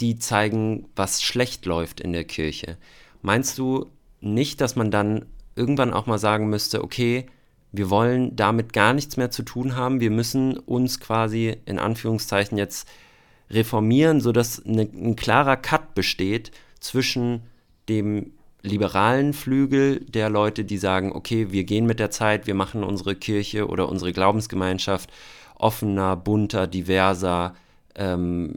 die zeigen, was schlecht läuft in der Kirche. Meinst du nicht, dass man dann irgendwann auch mal sagen müsste, okay, wir wollen damit gar nichts mehr zu tun haben, wir müssen uns quasi in Anführungszeichen jetzt reformieren, sodass eine, ein klarer Cut besteht zwischen dem liberalen Flügel der Leute, die sagen, okay, wir gehen mit der Zeit, wir machen unsere Kirche oder unsere Glaubensgemeinschaft offener, bunter, diverser, ähm,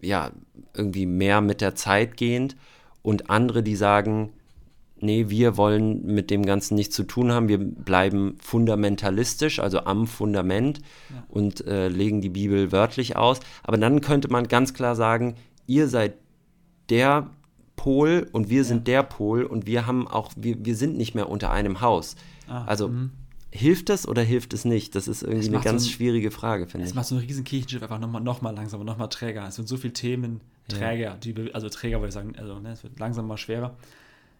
ja, irgendwie mehr mit der Zeit gehend. Und andere, die sagen, nee, wir wollen mit dem Ganzen nichts zu tun haben, wir bleiben fundamentalistisch, also am Fundament ja. und äh, legen die Bibel wörtlich aus. Aber dann könnte man ganz klar sagen, ihr seid der Pol und wir ja. sind der Pol und wir haben auch, wir, wir sind nicht mehr unter einem Haus. Ah, also mh. hilft das oder hilft es nicht? Das ist irgendwie eine ganz so ein, schwierige Frage, finde ich. Es macht so ein riesen Kirchenschiff einfach nochmal noch mal langsamer, nochmal träger. Es sind so viele Themen träger, ja. die, also träger würde ich sagen, also ne, es wird langsam mal schwerer.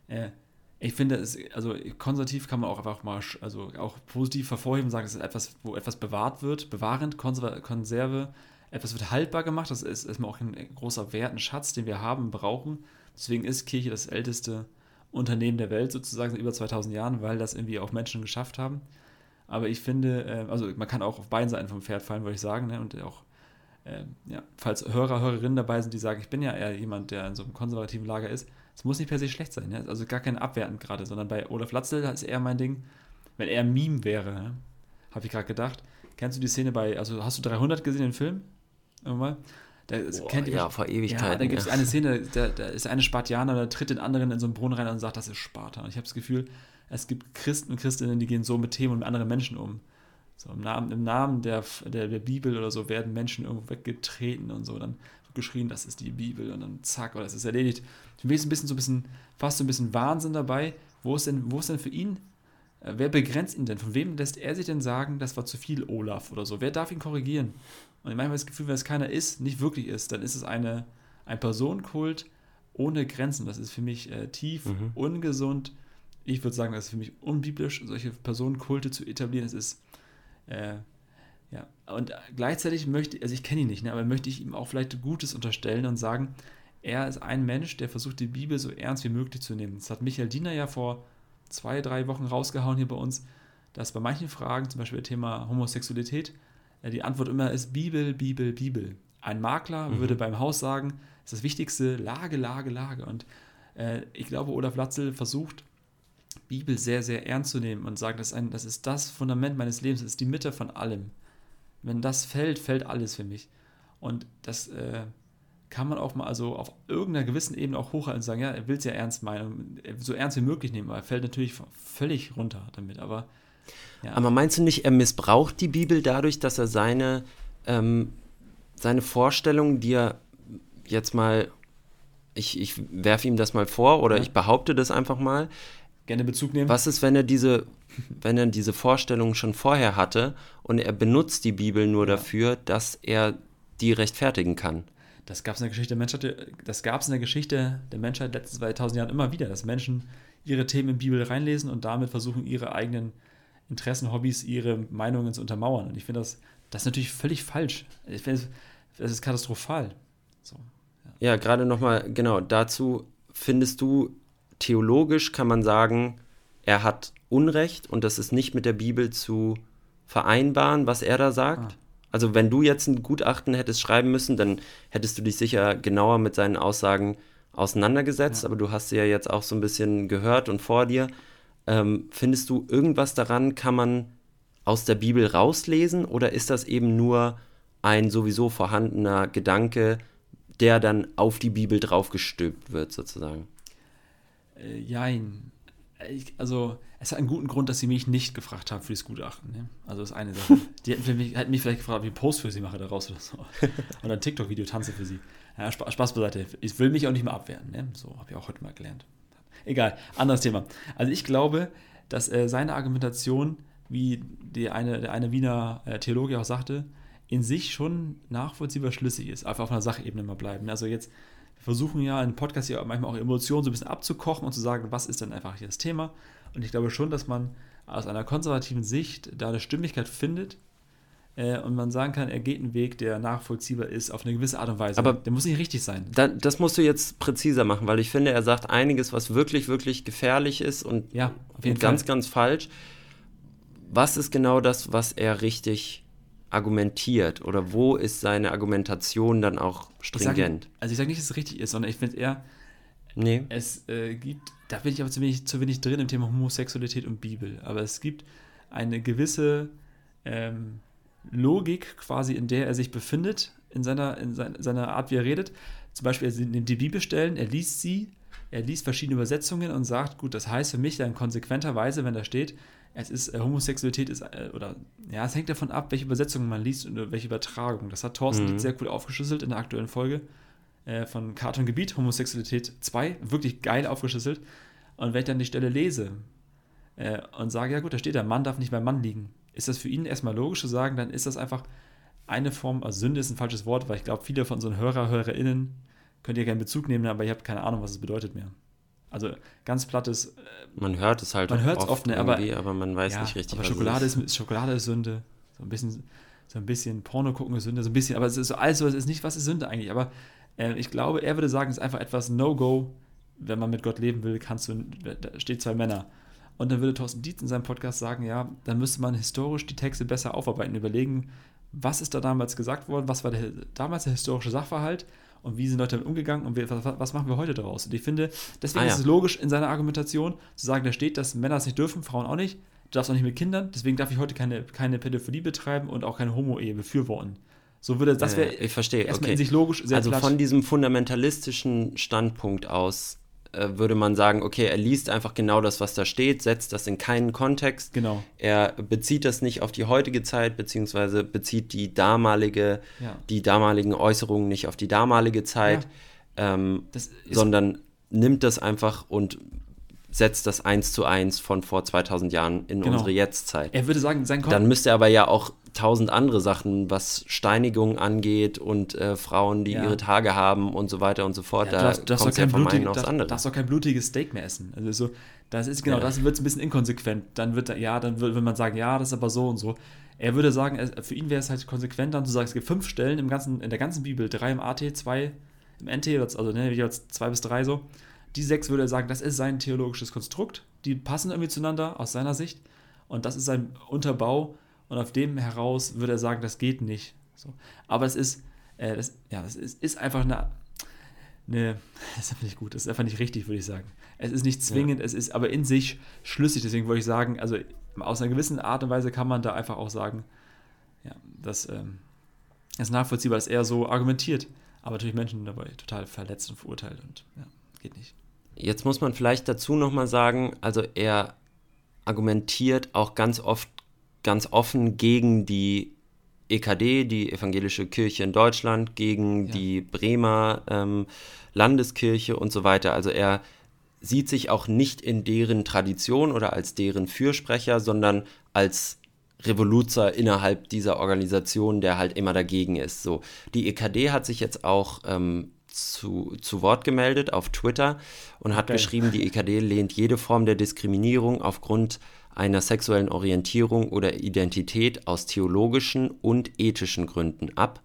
Äh, ich finde, es, also konservativ kann man auch einfach mal, also auch positiv hervorheben und sagen, es ist etwas, wo etwas bewahrt wird, bewahrend, Konserve, etwas wird haltbar gemacht, das ist erstmal auch ein großer Wert, ein Schatz, den wir haben, brauchen Deswegen ist Kirche das älteste Unternehmen der Welt sozusagen seit über 2000 Jahren, weil das irgendwie auch Menschen geschafft haben. Aber ich finde, äh, also man kann auch auf beiden Seiten vom Pferd fallen, würde ich sagen. Ne? Und auch, äh, ja, falls Hörer, Hörerinnen dabei sind, die sagen, ich bin ja eher jemand, der in so einem konservativen Lager ist, es muss nicht per se schlecht sein. Ne? Also gar kein abwertend gerade, sondern bei Olaf Latzel ist eher mein Ding, wenn er ein Meme wäre, ne? habe ich gerade gedacht. Kennst du die Szene bei, also hast du 300 gesehen, den Film? Irgendwann? Da Boah, kennt ihr ja, vor Ewigkeiten. Ja, da gibt es ja. eine Szene, da, da, ist eine Spartianer, da tritt den anderen in so einen Brunnen rein und sagt, das ist Sparta. Und ich habe das Gefühl, es gibt Christen und Christinnen, die gehen so mit Themen und mit anderen Menschen um. So im Namen, im Namen der, der, der Bibel oder so werden Menschen irgendwo weggetreten und so. Dann geschrien, das ist die Bibel und dann zack, oder das ist erledigt. Für mich ist ein bisschen so ein bisschen, fast so ein bisschen Wahnsinn dabei. Wo ist denn, wo ist denn für ihn, äh, wer begrenzt ihn denn? Von wem lässt er sich denn sagen, das war zu viel Olaf oder so? Wer darf ihn korrigieren? Und manchmal das Gefühl, wenn es keiner ist, nicht wirklich ist, dann ist es eine, ein Personenkult ohne Grenzen. Das ist für mich äh, tief mhm. ungesund. Ich würde sagen, das ist für mich unbiblisch, solche Personenkulte zu etablieren. Es ist, äh, ja, und gleichzeitig möchte, also ich kenne ihn nicht, ne, aber möchte ich ihm auch vielleicht Gutes unterstellen und sagen, er ist ein Mensch, der versucht, die Bibel so ernst wie möglich zu nehmen. Das hat Michael Diener ja vor zwei, drei Wochen rausgehauen hier bei uns, dass bei manchen Fragen, zum Beispiel Thema Homosexualität, die Antwort immer ist Bibel, Bibel, Bibel. Ein Makler mhm. würde beim Haus sagen, ist das Wichtigste Lage, Lage, Lage. Und äh, ich glaube, Olaf Latzel versucht, Bibel sehr, sehr ernst zu nehmen und sagt, das ist, ein, das ist das Fundament meines Lebens, das ist die Mitte von allem. Wenn das fällt, fällt alles für mich. Und das äh, kann man auch mal also auf irgendeiner gewissen Ebene auch hochhalten und sagen, ja, er will es ja ernst meinen, so ernst wie möglich nehmen, aber er fällt natürlich völlig runter damit. Aber ja. Aber meinst du nicht, er missbraucht die Bibel dadurch, dass er seine, ähm, seine Vorstellungen, die er jetzt mal, ich, ich werfe ihm das mal vor oder ja. ich behaupte das einfach mal. Gerne Bezug nehmen. Was ist, wenn er diese, wenn er diese Vorstellungen schon vorher hatte und er benutzt die Bibel nur ja. dafür, dass er die rechtfertigen kann? Das gab es in der Geschichte der Menschheit, das gab es in der Geschichte der Menschheit letzten 2000 Jahren immer wieder, dass Menschen ihre Themen in die Bibel reinlesen und damit versuchen, ihre eigenen Interessen, Hobbys, ihre Meinungen zu untermauern. Und ich finde das, das ist natürlich völlig falsch. Ich finde, das ist katastrophal. So, ja, ja gerade nochmal, genau, dazu findest du, theologisch kann man sagen, er hat Unrecht und das ist nicht mit der Bibel zu vereinbaren, was er da sagt. Ah. Also wenn du jetzt ein Gutachten hättest schreiben müssen, dann hättest du dich sicher genauer mit seinen Aussagen auseinandergesetzt, ja. aber du hast sie ja jetzt auch so ein bisschen gehört und vor dir. Ähm, findest du irgendwas daran, kann man aus der Bibel rauslesen oder ist das eben nur ein sowieso vorhandener Gedanke, der dann auf die Bibel draufgestülpt wird, sozusagen? Äh, jein. Ich, also, es hat einen guten Grund, dass sie mich nicht gefragt haben für das Gutachten. Ne? Also, das ist eine Sache. Die hätten mich, hätten mich vielleicht gefragt, ob ich einen Post für sie mache daraus oder so. Oder ein TikTok-Video tanze für sie. Ja, Spaß beiseite. Ich will mich auch nicht mehr abwehren. Ne? So habe ich auch heute mal gelernt. Egal, anderes Thema. Also ich glaube, dass äh, seine Argumentation, wie die eine, der eine Wiener äh, Theologe auch sagte, in sich schon nachvollziehbar schlüssig ist. Einfach auf einer Sachebene mal bleiben. Also jetzt wir versuchen ja in Podcast ja manchmal auch Emotionen so ein bisschen abzukochen und zu sagen, was ist denn einfach hier das Thema. Und ich glaube schon, dass man aus einer konservativen Sicht da eine Stimmigkeit findet, äh, und man sagen kann, er geht einen Weg, der nachvollziehbar ist auf eine gewisse Art und Weise. Aber der muss nicht richtig sein. Da, das musst du jetzt präziser machen, weil ich finde, er sagt einiges, was wirklich, wirklich gefährlich ist und, Ja, und ganz, ganz falsch. Was ist genau das, was er richtig argumentiert? Oder wo ist seine Argumentation dann auch Ich sag, stringent? also ich sage nicht, dass es richtig ist, sondern ich finde eher, Nee. es äh, gibt, da bin ich aber zu wenig, zu wenig drin im Thema Homosexualität und Bibel, aber es gibt eine gewisse ähm, Logik quasi, in der er sich befindet, in seiner, in sein, seiner Art, wie er redet. Zum Beispiel, er nimmt die Bibelstellen, er liest sie, er liest verschiedene Übersetzungen und sagt, gut, das heißt für mich dann konsequenterweise, wenn da steht, es ist, äh, Homosexualität ist, äh, oder, ja, es hängt davon ab, welche Übersetzungen man liest und äh, welche Übertragung. Das hat Thorsten Mhm. Sehr cool aufgeschlüsselt in der aktuellen Folge äh, von Karton Gebiet, Homosexualität 2, wirklich geil aufgeschlüsselt. Und wenn ich dann die Stelle lese äh, und sage, ja gut, da steht da, Mann darf nicht beim Mann liegen, ist das für ihn erstmal logisch zu sagen, dann ist das einfach eine Form, also Sünde ist ein falsches Wort, weil ich glaube, viele von unseren Hörer, HörerInnen, könnt ihr gerne Bezug nehmen, aber ihr habt keine Ahnung, was es bedeutet mehr. Also ganz plattes, äh, Man hört es halt Man auch hört's oft, ne, aber- aber, man weiß ja, nicht richtig, aber was Schokolade ist, ist Schokolade ist Sünde, so ein bisschen, so ein bisschen Porno gucken ist Sünde, so ein bisschen, aber es ist so alles, so, es ist nicht, was ist Sünde eigentlich, aber äh, ich glaube, er würde sagen, es ist einfach etwas No-Go, wenn man mit Gott leben will, kannst du, da steht zwei Männer. Und dann würde Thorsten Dietz in seinem Podcast sagen, ja, dann müsste man historisch die Texte besser aufarbeiten, überlegen, was ist da damals gesagt worden, was war der, damals der historische Sachverhalt und wie sind Leute damit umgegangen und wir, was, machen wir heute daraus? Und ich finde, deswegen Ah, ja. ist es logisch in seiner Argumentation zu sagen, da steht, dass Männer es nicht dürfen, Frauen auch nicht. Du darfst auch nicht mit Kindern, deswegen darf ich heute keine, keine Pädophilie betreiben und auch keine Homo-Ehe befürworten. So würde das wäre ich verstehe, erstmal okay. in sich logisch sehr also platt. von diesem fundamentalistischen Standpunkt aus würde man sagen, okay, er liest einfach genau das, was da steht, setzt das in keinen Kontext. Genau. Er bezieht das nicht auf die heutige Zeit, beziehungsweise bezieht die damalige, Ja. die damaligen Äußerungen nicht auf die damalige Zeit, ähm, Das ist- sondern nimmt das einfach und setzt das eins zu eins von vor 2000 Jahren in Genau. unsere Jetztzeit. Er würde sagen, sein Kon Dann müsste er aber ja auch tausend andere Sachen, was Steinigung angeht und äh, Frauen, die Ja. ihre Tage haben und so weiter und so fort. Ja, da darfst, darfst kommt ja kein, vom einen aufs andere. darfst doch kein blutiges Steak mehr essen. Also so, das ist genau, Ja. das wird ein bisschen inkonsequent. Dann wird ja, dann will man sagen, ja, das ist aber so und so. Er würde sagen, für ihn wäre es halt konsequent, dann zu sagen, es gibt fünf Stellen im ganzen, in der ganzen Bibel, drei im AT, zwei im NT, also ne, jeweils zwei bis drei so. Die sechs würde er sagen, das ist sein theologisches Konstrukt. Die passen irgendwie zueinander aus seiner Sicht. Und das ist sein Unterbau. Und auf dem heraus würde er sagen, das geht nicht. So. Aber es ist, äh, das, ja, das ist, ist einfach eine, eine, das ist einfach nicht gut, das ist einfach nicht richtig, würde ich sagen. Es ist nicht zwingend, es ist aber in sich schlüssig. Deswegen wollte ich sagen, also aus einer gewissen Art und Weise kann man da einfach auch sagen, ja, das ähm, ist nachvollziehbar, dass er so argumentiert. Aber natürlich Menschen dabei total verletzt und verurteilt und ja, geht nicht. Jetzt muss man vielleicht dazu nochmal sagen, also er argumentiert auch ganz oft ganz offen gegen die EKD, die Evangelische Kirche in Deutschland, gegen Ja. die Bremer ähm, Landeskirche und so weiter. Also er sieht sich auch nicht in deren Tradition oder als deren Fürsprecher, sondern als Revoluzer innerhalb dieser Organisation, der halt immer dagegen ist. So, die EKD hat sich jetzt auch ähm, zu, zu Wort gemeldet auf Twitter und hat Geil. geschrieben, die EKD lehnt jede Form der Diskriminierung aufgrund einer sexuellen Orientierung oder Identität aus theologischen und ethischen Gründen ab.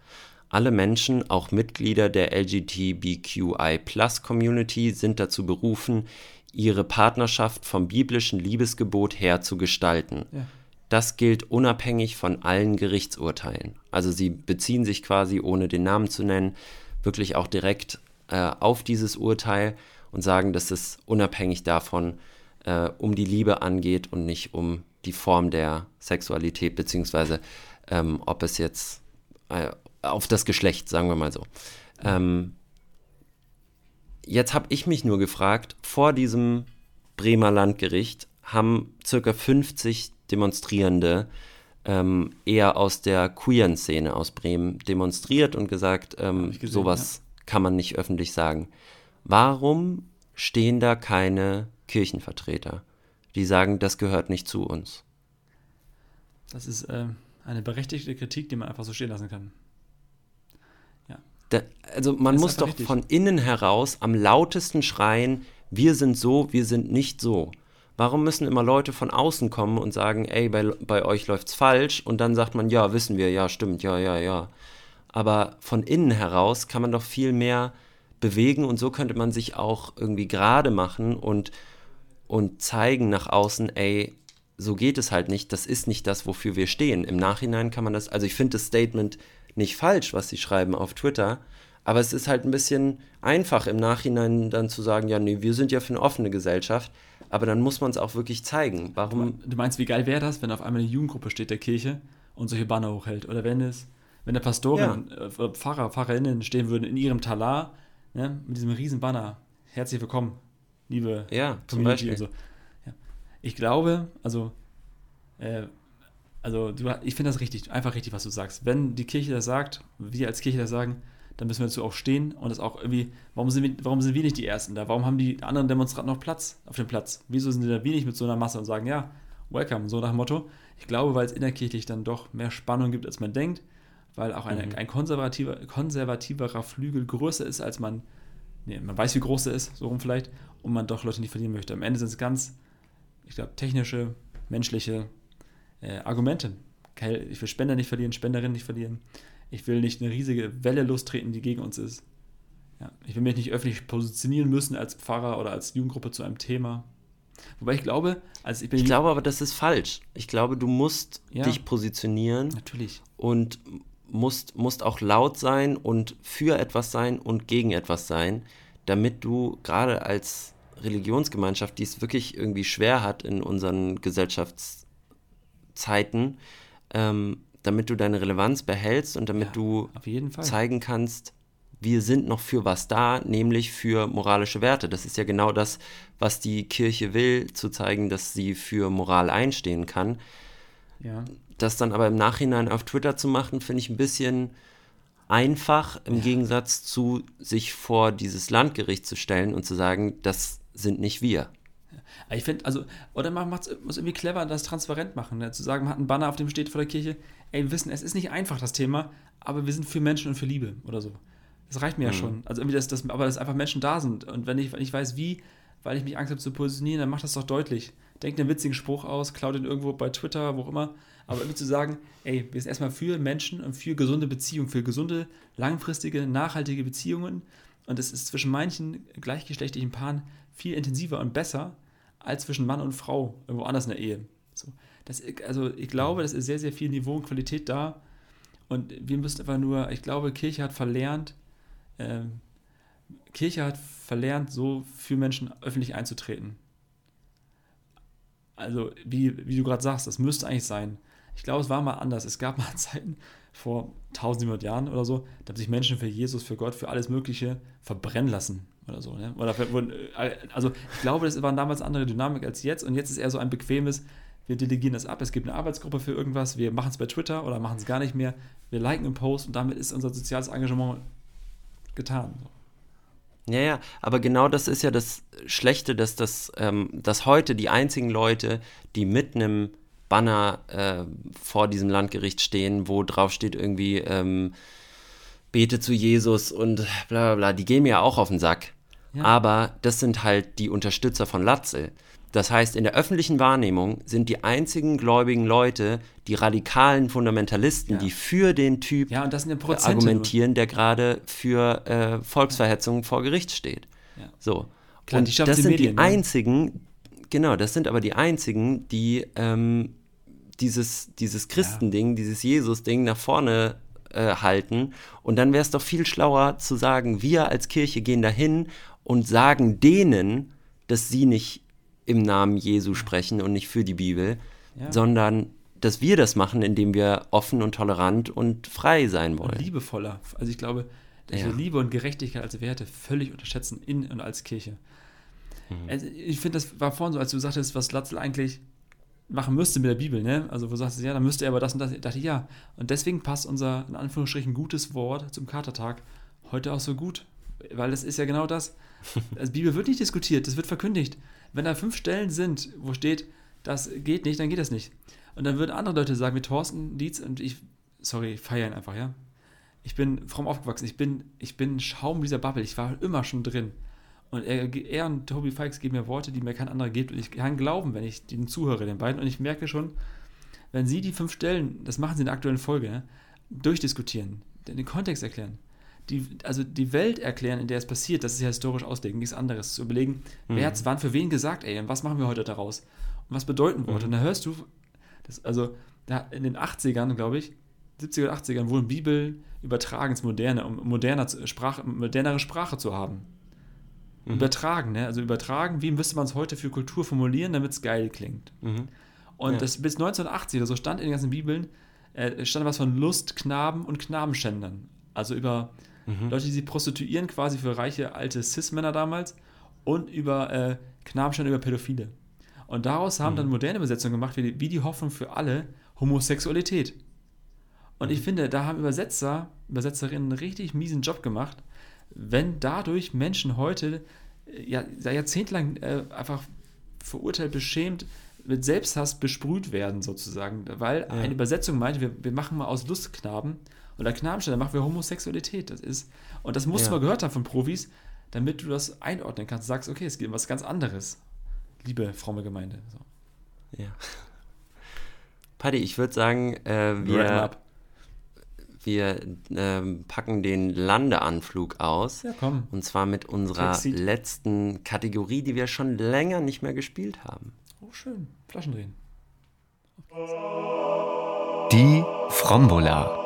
Alle Menschen, auch Mitglieder der LGBTQI-Plus-Community, sind dazu berufen, ihre Partnerschaft vom biblischen Liebesgebot her zu gestalten. Ja. Das gilt unabhängig von allen Gerichtsurteilen. Also sie beziehen sich quasi, ohne den Namen zu nennen, wirklich auch direkt äh, auf dieses Urteil und sagen, dass es unabhängig davon äh, um die Liebe angeht und nicht um die Form der Sexualität, beziehungsweise ähm, ob es jetzt äh, auf das Geschlecht, sagen wir mal so. Ähm, jetzt habe ich mich nur gefragt, vor diesem Bremer Landgericht haben circa 50 Demonstrierende ähm, eher aus der queeren Szene aus Bremen demonstriert und gesagt, ähm, gesehen, sowas kann man nicht öffentlich sagen. Warum stehen da keine Kirchenvertreter, die sagen, das gehört nicht zu uns? Das ist ähm, eine berechtigte Kritik, die man einfach so stehen lassen kann. Da, also man muss doch richtig. von innen heraus am lautesten schreien, wir sind so, wir sind nicht so. Warum müssen immer Leute von außen kommen und sagen, ey, bei, bei euch läuft's falsch und dann sagt man, ja, wissen wir, ja, stimmt, ja, ja, ja. Aber von innen heraus kann man doch viel mehr bewegen und so könnte man sich auch irgendwie gerade machen und, und zeigen nach außen, ey, so geht es halt nicht, das ist nicht das, wofür wir stehen. Im Nachhinein kann man das, also ich finde das Statement nicht falsch, was sie schreiben auf Twitter, aber es ist halt ein bisschen einfach im Nachhinein dann zu sagen, ja, nee, wir sind ja für eine offene Gesellschaft, aber dann muss man es auch wirklich zeigen. Warum? Du meinst, wie geil wäre das, wenn auf einmal eine Jugendgruppe steht der Kirche und solche Banner hochhält? Oder wenn es, wenn der Pastorin, ja. äh, Pfarrer, Pfarrerinnen stehen würden in ihrem Talar, ne, mit diesem riesen Banner. Herzlich willkommen, liebe ja, zum Beispiel. und so. Ja. Ich glaube, also, äh, also du, ich finde das richtig, einfach richtig, was du sagst. Wenn die Kirche das sagt, wir als Kirche das sagen, dann müssen wir dazu auch stehen und das auch irgendwie, warum sind, wir, warum sind wir nicht die Ersten da? Warum haben die anderen Demonstranten noch Platz auf dem Platz? Wieso sind die da wenig mit so einer Masse und sagen, ja, welcome, so nach dem Motto? Ich glaube, weil es innerkirchlich dann doch mehr Spannung gibt, als man denkt, weil auch eine, mhm. ein konservativer, konservativerer Flügel größer ist, als man, nee, man weiß, wie groß er ist, so rum vielleicht, und man doch Leute nicht verlieren möchte. Am Ende sind es ganz, ich glaube, technische, menschliche äh, Argumente. Ich will Spender nicht verlieren, Spenderinnen nicht verlieren ich will nicht eine riesige Welle lostreten, die gegen uns ist. Ja, ich will mich nicht öffentlich positionieren müssen als Pfarrer oder als Jugendgruppe zu einem Thema. Wobei ich glaube, also ich bin. Ich glaube aber, das ist falsch. Ich glaube, du musst ja, dich positionieren. Natürlich. Und musst, musst auch laut sein und für etwas sein und gegen etwas sein, damit du gerade als Religionsgemeinschaft, die es wirklich irgendwie schwer hat in unseren Gesellschaftszeiten, ähm, damit du deine Relevanz behältst und damit ja, du zeigen kannst, wir sind noch für was da, nämlich für moralische Werte. Das ist ja genau das, was die Kirche will, zu zeigen, dass sie für Moral einstehen kann. Ja. Das dann aber im Nachhinein auf Twitter zu machen, finde ich ein bisschen einfach im ja. Gegensatz zu sich vor dieses Landgericht zu stellen und zu sagen, das sind nicht wir. Ich finde, also, oder man muss irgendwie clever das transparent machen, ne? zu sagen, man hat einen Banner, auf dem steht vor der Kirche, ey, wir wissen, es ist nicht einfach das Thema, aber wir sind für Menschen und für Liebe oder so. Das reicht mir mhm. ja schon. Also irgendwie, dass, dass, aber dass einfach Menschen da sind. Und wenn ich, wenn ich weiß, wie, weil ich mich Angst habe zu positionieren, dann macht das doch deutlich. Denkt einen witzigen Spruch aus, klaut ihn irgendwo bei Twitter, wo auch immer. Aber irgendwie zu sagen, ey, wir sind erstmal für Menschen und für gesunde Beziehungen, für gesunde, langfristige, nachhaltige Beziehungen. Und es ist zwischen manchen gleichgeschlechtlichen Paaren viel intensiver und besser als zwischen Mann und Frau irgendwo anders in der Ehe. So. Das, also ich glaube, das ist sehr, sehr viel Niveau und Qualität da. Und wir müssen einfach nur, ich glaube, Kirche hat verlernt, ähm, Kirche hat verlernt, so für Menschen öffentlich einzutreten. Also, wie, wie du gerade sagst, das müsste eigentlich sein. Ich glaube, es war mal anders. Es gab mal Zeiten vor 1700 Jahren oder so, da haben sich Menschen für Jesus, für Gott, für alles Mögliche verbrennen lassen oder so. Ne? Oder für, äh, also, ich glaube, das war damals andere Dynamik als jetzt. Und jetzt ist eher so ein bequemes, wir delegieren das ab, es gibt eine Arbeitsgruppe für irgendwas, wir machen es bei Twitter oder machen es gar nicht mehr, wir liken einen Post und damit ist unser soziales Engagement getan. Ja, ja, aber genau das ist ja das Schlechte, dass, das, ähm, dass heute die einzigen Leute, die mit einem Banner äh, vor diesem Landgericht stehen, wo drauf steht irgendwie, ähm, bete zu Jesus und bla bla bla, die gehen mir ja auch auf den Sack. Ja. Aber das sind halt die Unterstützer von Latzel. Das heißt, in der öffentlichen Wahrnehmung sind die einzigen gläubigen Leute die radikalen Fundamentalisten, ja. die für den Typ ja, argumentieren, der gerade für äh, Volksverhetzung ja. vor Gericht steht. So. Klar, und das sind Medien, die einzigen, genau, das sind aber die einzigen, die ähm, dieses, dieses Christending, dieses Jesus-Ding nach vorne äh, halten. Und dann wäre es doch viel schlauer zu sagen, wir als Kirche gehen dahin und sagen denen, dass sie nicht im Namen Jesu sprechen und nicht für die Bibel, ja. sondern dass wir das machen, indem wir offen und tolerant und frei sein wollen. Und liebevoller. Also ich glaube, dass ja. wir Liebe und Gerechtigkeit als Werte völlig unterschätzen in und als Kirche. Mhm. Also ich finde, das war vorhin so, als du sagtest, was Latzel eigentlich machen müsste mit der Bibel, ne? Also wo du sagst, ja, dann müsste er aber das und das. Ich dachte, ja. Und deswegen passt unser, in Anführungsstrichen, gutes Wort zum Katertag heute auch so gut. Weil das ist ja genau das. Also Bibel wird nicht diskutiert, das wird verkündigt. Wenn da fünf Stellen sind, wo steht, das geht nicht, dann geht das nicht. Und dann würden andere Leute sagen, wie Thorsten Dietz und ich, sorry, feiern einfach, ja. Ich bin fromm aufgewachsen, ich bin, ich bin Schaum dieser Bubble, ich war immer schon drin. Und er, er und Toby Fikes geben mir Worte, die mir kein anderer gibt. Und ich kann glauben, wenn ich den zuhöre, den beiden. Und ich merke schon, wenn sie die fünf Stellen, das machen sie in der aktuellen Folge, ne, durchdiskutieren, den Kontext erklären, die, also die Welt erklären, in der es passiert, das ist ja historisch auslegen, nichts anderes. Zu überlegen, mhm. wer hat es wann für wen gesagt, ey, und was machen wir heute daraus? Und was bedeuten Worte? Mhm. Und da hörst du, das, also da in den 80ern, glaube ich, 70er, 80ern wurden Bibeln übertragen ins Moderne, um moderner Sprache, modernere Sprache zu haben. Mhm. Übertragen, ne? Also übertragen, wie müsste man es heute für Kultur formulieren, damit es geil klingt. Mhm. Und ja. das bis 1980 oder so stand in den ganzen Bibeln, äh, stand was von Lust, Knaben und Knabenschändern. Also über mhm. Leute, die sich prostituieren, quasi für reiche alte Cis-Männer damals und über äh, Knabenschänder, über Pädophile. Und daraus haben mhm. dann moderne Übersetzungen gemacht, wie die, wie die Hoffnung für alle, Homosexualität. Und ich mhm. finde, da haben Übersetzer, Übersetzerinnen einen richtig miesen Job gemacht, wenn dadurch Menschen heute äh, ja, jahrzehntelang äh, einfach verurteilt, beschämt, mit Selbsthass besprüht werden, sozusagen. Weil ja. eine Übersetzung meinte, wir, wir machen mal aus Lustknaben oder Knabenstelle, machen wir Homosexualität. Das ist, und das musst ja. du mal gehört haben von Profis, damit du das einordnen kannst. Du sagst, okay, es geht um was ganz anderes. Liebe fromme Gemeinde. So. Ja. Paddy, ich würde sagen, äh, wir, wir ähm, packen den Landeanflug aus. Ja, komm. Und zwar mit unserer Taxi. letzten Kategorie, die wir schon länger nicht mehr gespielt haben. Oh, schön. Flaschen drehen. Die Frombola.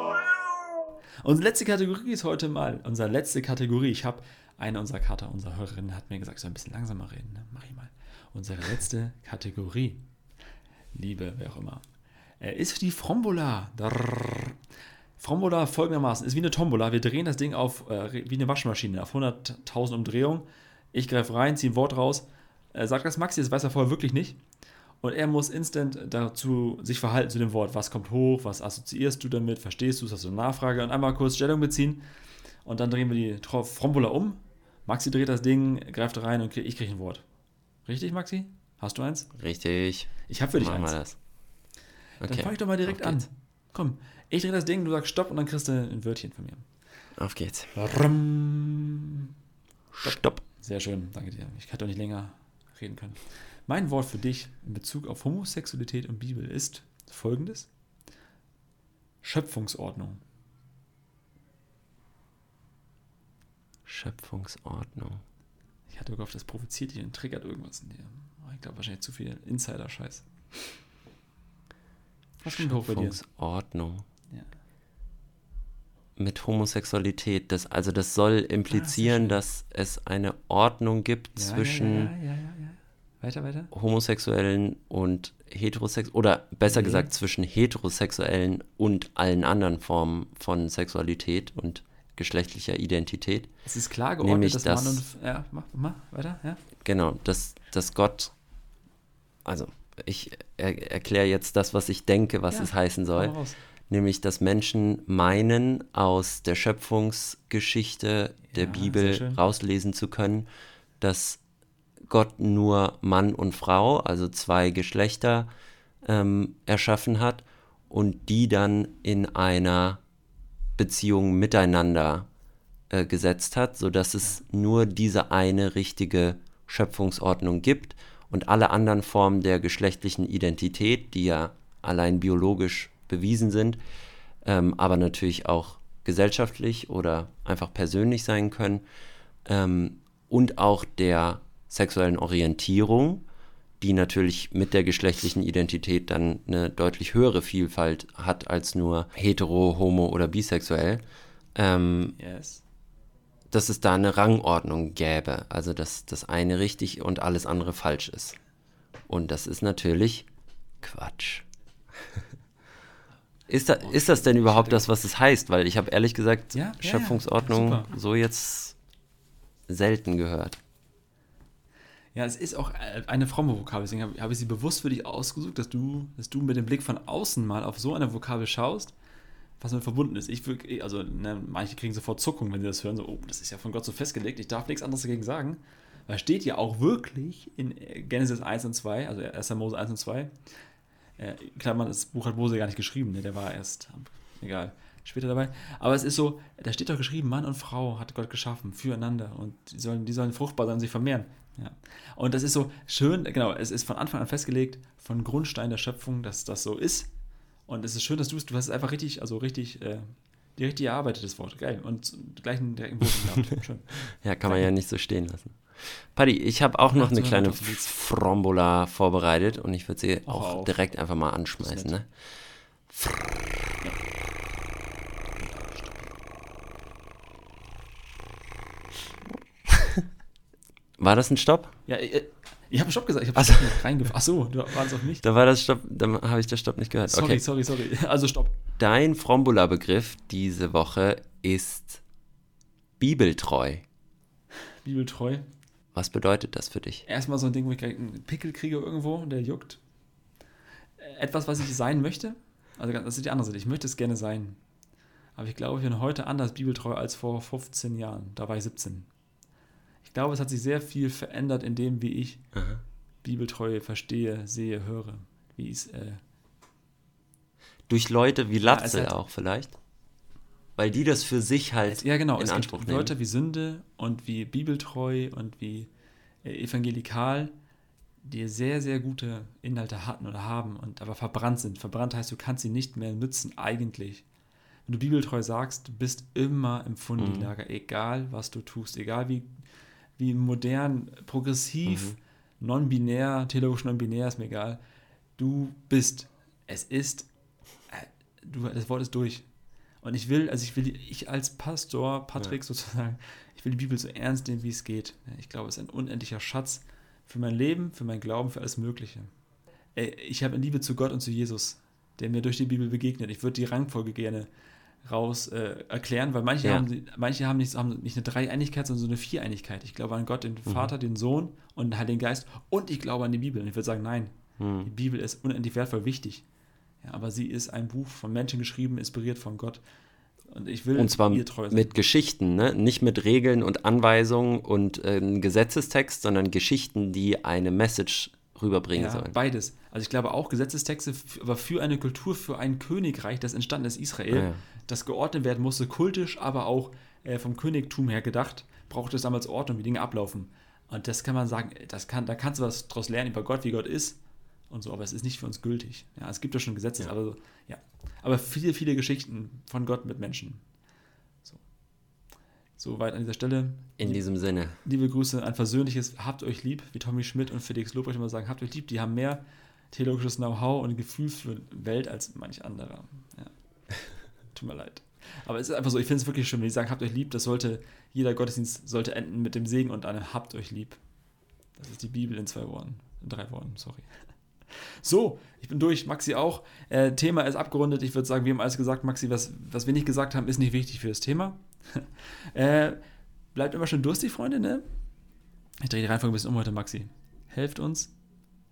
Unsere letzte Kategorie ist heute mal unsere letzte Kategorie. Ich habe eine unserer Kater, unserer Hörerin, hat mir gesagt, soll ein bisschen langsamer reden. Ne? Mach ich mal. Unsere letzte Kategorie, liebe, wer auch immer, ist die Frombola. Frombola folgendermaßen, ist wie eine Tombola. Wir drehen das Ding auf, äh, wie eine Waschmaschine, auf 100.000 Umdrehungen. Ich greife rein, ziehe ein Wort raus, äh, sagt das Maxi, das weiß er vorher wirklich nicht. Und er muss instant dazu sich verhalten zu dem Wort. Was kommt hoch? Was assoziierst du damit? Verstehst du es? Hast du eine Nachfrage? Und einmal kurz Stellung beziehen. Und dann drehen wir die Frombola um. Maxi dreht das Ding, greift rein und ich kriege ein Wort. Richtig, Maxi? Hast du eins? Richtig. Ich habe für dich Machen eins. Wir das. Okay. Dann fange ich doch mal direkt an. Komm, ich drehe das Ding, du sagst Stopp und dann kriegst du ein Wörtchen von mir. Auf geht's. Stopp. Stopp. Sehr schön, danke dir. Ich hätte doch nicht länger reden können. Mein Wort für dich in Bezug auf Homosexualität und Bibel ist folgendes: Schöpfungsordnung. Schöpfungsordnung. Ich hatte gehofft, das provoziert dich und triggert irgendwas in dir. Ich glaube wahrscheinlich zu viel Insider-Scheiß. Was kommt hoch bei dir? Schöpfungsordnung. Ja. Mit Homosexualität. Das, also das soll implizieren, ah, das dass es eine Ordnung gibt ja, zwischen ja, weiter, weiter. Homosexuellen und Heterosexuellen, oder besser nee. gesagt zwischen Heterosexuellen und allen anderen Formen von Sexualität und geschlechtlicher Identität. Es ist klar geordnet, Nämlich, dass, dass Mann und. Ja, mach, mach weiter, ja. Genau, dass, dass Gott. Also, ich er, erkläre jetzt das, was ich denke, was ja, es heißen soll. Nämlich, dass Menschen meinen, aus der Schöpfungsgeschichte der ja, Bibel rauslesen zu können, dass Gott nur Mann und Frau, also zwei Geschlechter, ähm, erschaffen hat und die dann in einer Beziehung miteinander äh, gesetzt hat, sodass es nur diese eine richtige Schöpfungsordnung gibt und alle anderen Formen der geschlechtlichen Identität, die ja allein biologisch bewiesen sind, ähm, aber natürlich auch gesellschaftlich oder einfach persönlich sein können ähm, und auch der sexuellen Orientierung, die natürlich mit der geschlechtlichen Identität dann eine deutlich höhere Vielfalt hat als nur hetero, homo oder bisexuell. Ähm, yes. Dass es da eine Rangordnung gäbe, also dass das eine richtig und alles andere falsch ist. Und das ist natürlich Quatsch. ist, da, ist das denn überhaupt das, was es heißt? Weil ich habe ehrlich gesagt ja, Schöpfungsordnung ja, so jetzt selten gehört. Ja, es ist auch äh, eine fromme Vokabel, deswegen habe hab ich sie bewusst für dich ausgesucht, dass du, dass du mit dem Blick von außen mal auf so eine Vokabel schaust, was damit verbunden ist. Ich wirklich, also ne, manche kriegen sofort Zuckung, wenn sie das hören, so, oh, das ist ja von Gott so festgelegt, ich darf nichts anderes dagegen sagen. Da steht ja auch wirklich in äh, Genesis 1 und 2, also 1. Mose 1 und 2, äh, klar, man, das Buch hat Mose gar nicht geschrieben, ne, der war erst, egal, später dabei. Aber es ist so, da steht doch geschrieben, Mann und Frau hat Gott geschaffen, füreinander. Und die sollen, die sollen fruchtbar sein, sich vermehren. Ja. Und das ist so schön, genau, es ist von Anfang an festgelegt, von Grundstein der Schöpfung, dass das so ist. Und es ist schön, dass du es, du hast es einfach richtig, also richtig, äh, die richtig erarbeitet, das Wort. Geil. Und gleich einen direkten Boden gehabt. Schön. Ja, kann man ja nicht so stehen lassen. Paddy, ich habe auch noch eine kleine Frombola vorbereitet und ich würde sie Auch direkt einfach mal anschmeißen. Ne? War das ein Stopp? Ja, äh, ich habe Stopp gesagt, ich habe Also- Stopp nicht reingefahren. Achso, du warst auf mich. Da war das Stopp, dann habe ich das Stopp nicht gehört. Sorry, Okay. sorry, sorry. Also Stopp. Dein Frombola-Begriff diese Woche ist bibeltreu. Bibeltreu. Was bedeutet das für dich? Erstmal so ein Ding, wo ich einen Pickel kriege irgendwo, der juckt. Äh, Etwas, was ich sein möchte. Also das ist die andere Seite. Ich möchte es gerne sein. Aber ich glaube, ich bin heute anders bibeltreu als vor 15 Jahren. Da war ich 17. Ich glaube, es hat sich sehr viel verändert in dem, wie ich Aha. Bibeltreue verstehe, sehe, höre. Wie es, äh, Durch Leute wie Latzel hat- auch vielleicht? Weil die das für sich halt ja genau, in es Anspruch gibt nehmen. Wörter wie Sünde und wie bibeltreu und wie äh, evangelikal, die sehr, sehr gute Inhalte hatten oder haben und aber verbrannt sind. Verbrannt heißt, du kannst sie nicht mehr nutzen eigentlich. Wenn du bibeltreu sagst, du bist immer im Fundilager, egal was du tust, egal wie, wie modern, progressiv, non-binär, theologisch non-binär, ist mir egal. Du bist. Es ist, äh, du, das Wort ist durch. Und ich will, also ich will, ich als Pastor, Patrick sozusagen, ich will die Bibel so ernst nehmen, wie es geht. Ich glaube, es ist ein unendlicher Schatz für mein Leben, für mein Glauben, für alles Mögliche. Ey, Ich habe eine Liebe zu Gott und zu Jesus, der mir durch die Bibel begegnet. Ich würde die Rangfolge gerne raus äh, erklären, weil manche, Ja. haben, manche haben, nicht, haben nicht eine Dreieinigkeit, sondern so eine Viereinigkeit. Ich glaube an Gott, den Mhm. Vater, den Sohn und den Heiligen Geist und ich glaube an die Bibel. Und ich würde sagen, nein, Hm. die Bibel ist unendlich wertvoll, wichtig. Ja, aber sie ist ein Buch von Menschen geschrieben, inspiriert von Gott. Und ich will Und zwar mit Geschichten, ne? nicht mit Regeln und Anweisungen und äh, Gesetzestext, sondern Geschichten, die eine Message rüberbringen ja, sollen. beides. Also ich glaube auch Gesetzestexte, aber für eine Kultur, für ein Königreich, das entstanden ist, Israel, Ah, ja. Das geordnet werden musste, kultisch, aber auch äh, vom Königtum her gedacht, braucht es damals Ordnung, wie Dinge ablaufen. Und das kann man sagen, das kann, da kannst du was draus lernen über Gott, wie Gott ist und so, aber es ist nicht für uns gültig. Ja, es gibt ja schon Gesetze, Ja. aber so, ja. Aber viele, viele Geschichten von Gott mit Menschen. So. Soweit an dieser Stelle. In diesem Sinne. Liebe Grüße, ein versöhnliches Habt euch lieb, wie Tommy Schmidt und Felix Lobrecht immer sagen, habt euch lieb, die haben mehr theologisches Know-how und Gefühl für Welt als manch anderer. Ja. Tut mir leid. Aber es ist einfach so, ich finde es wirklich schön, wenn die sagen, habt euch lieb, das sollte, jeder Gottesdienst sollte enden mit dem Segen und einem habt euch lieb. Das ist die Bibel in zwei Worten, in drei Worten, sorry. So, ich bin durch, Maxi auch. Äh, Thema ist abgerundet. Ich würde sagen, wir haben alles gesagt. Maxi, was, was wir nicht gesagt haben, ist nicht wichtig für das Thema. äh, bleibt immer schön durstig, Freunde, ne? Ich drehe die Reihenfolge ein bisschen um heute, Maxi. Helft uns,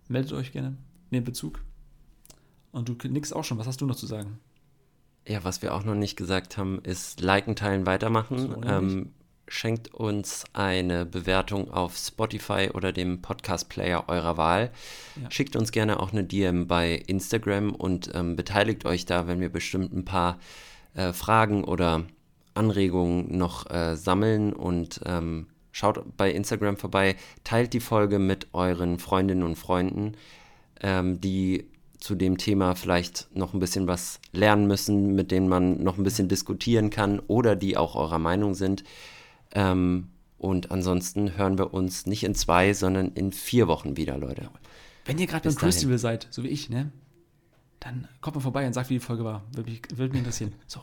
meldet euch gerne, nehmt Bezug. Und du nix auch schon. Was hast du noch zu sagen? Ja, was wir auch noch nicht gesagt haben, ist liken, teilen, weitermachen. So, ähm, schenkt uns eine Bewertung auf Spotify oder dem Podcast-Player eurer Wahl. Ja. Schickt uns gerne auch eine DM bei Instagram und ähm, beteiligt euch da, wenn wir bestimmt ein paar äh, Fragen oder Anregungen noch äh, sammeln und ähm, schaut bei Instagram vorbei, teilt die Folge mit euren Freundinnen und Freunden, ähm, die zu dem Thema vielleicht noch ein bisschen was lernen müssen, mit denen man noch ein bisschen diskutieren kann oder die auch eurer Meinung sind. Ähm, und ansonsten hören wir uns nicht in zwei, sondern in vier Wochen wieder, Leute. Wenn ihr gerade beim dahin. Festival seid, so wie ich, ne? Dann kommt mal vorbei und sagt, wie die Folge war. Würde mich, würde mich interessieren. So.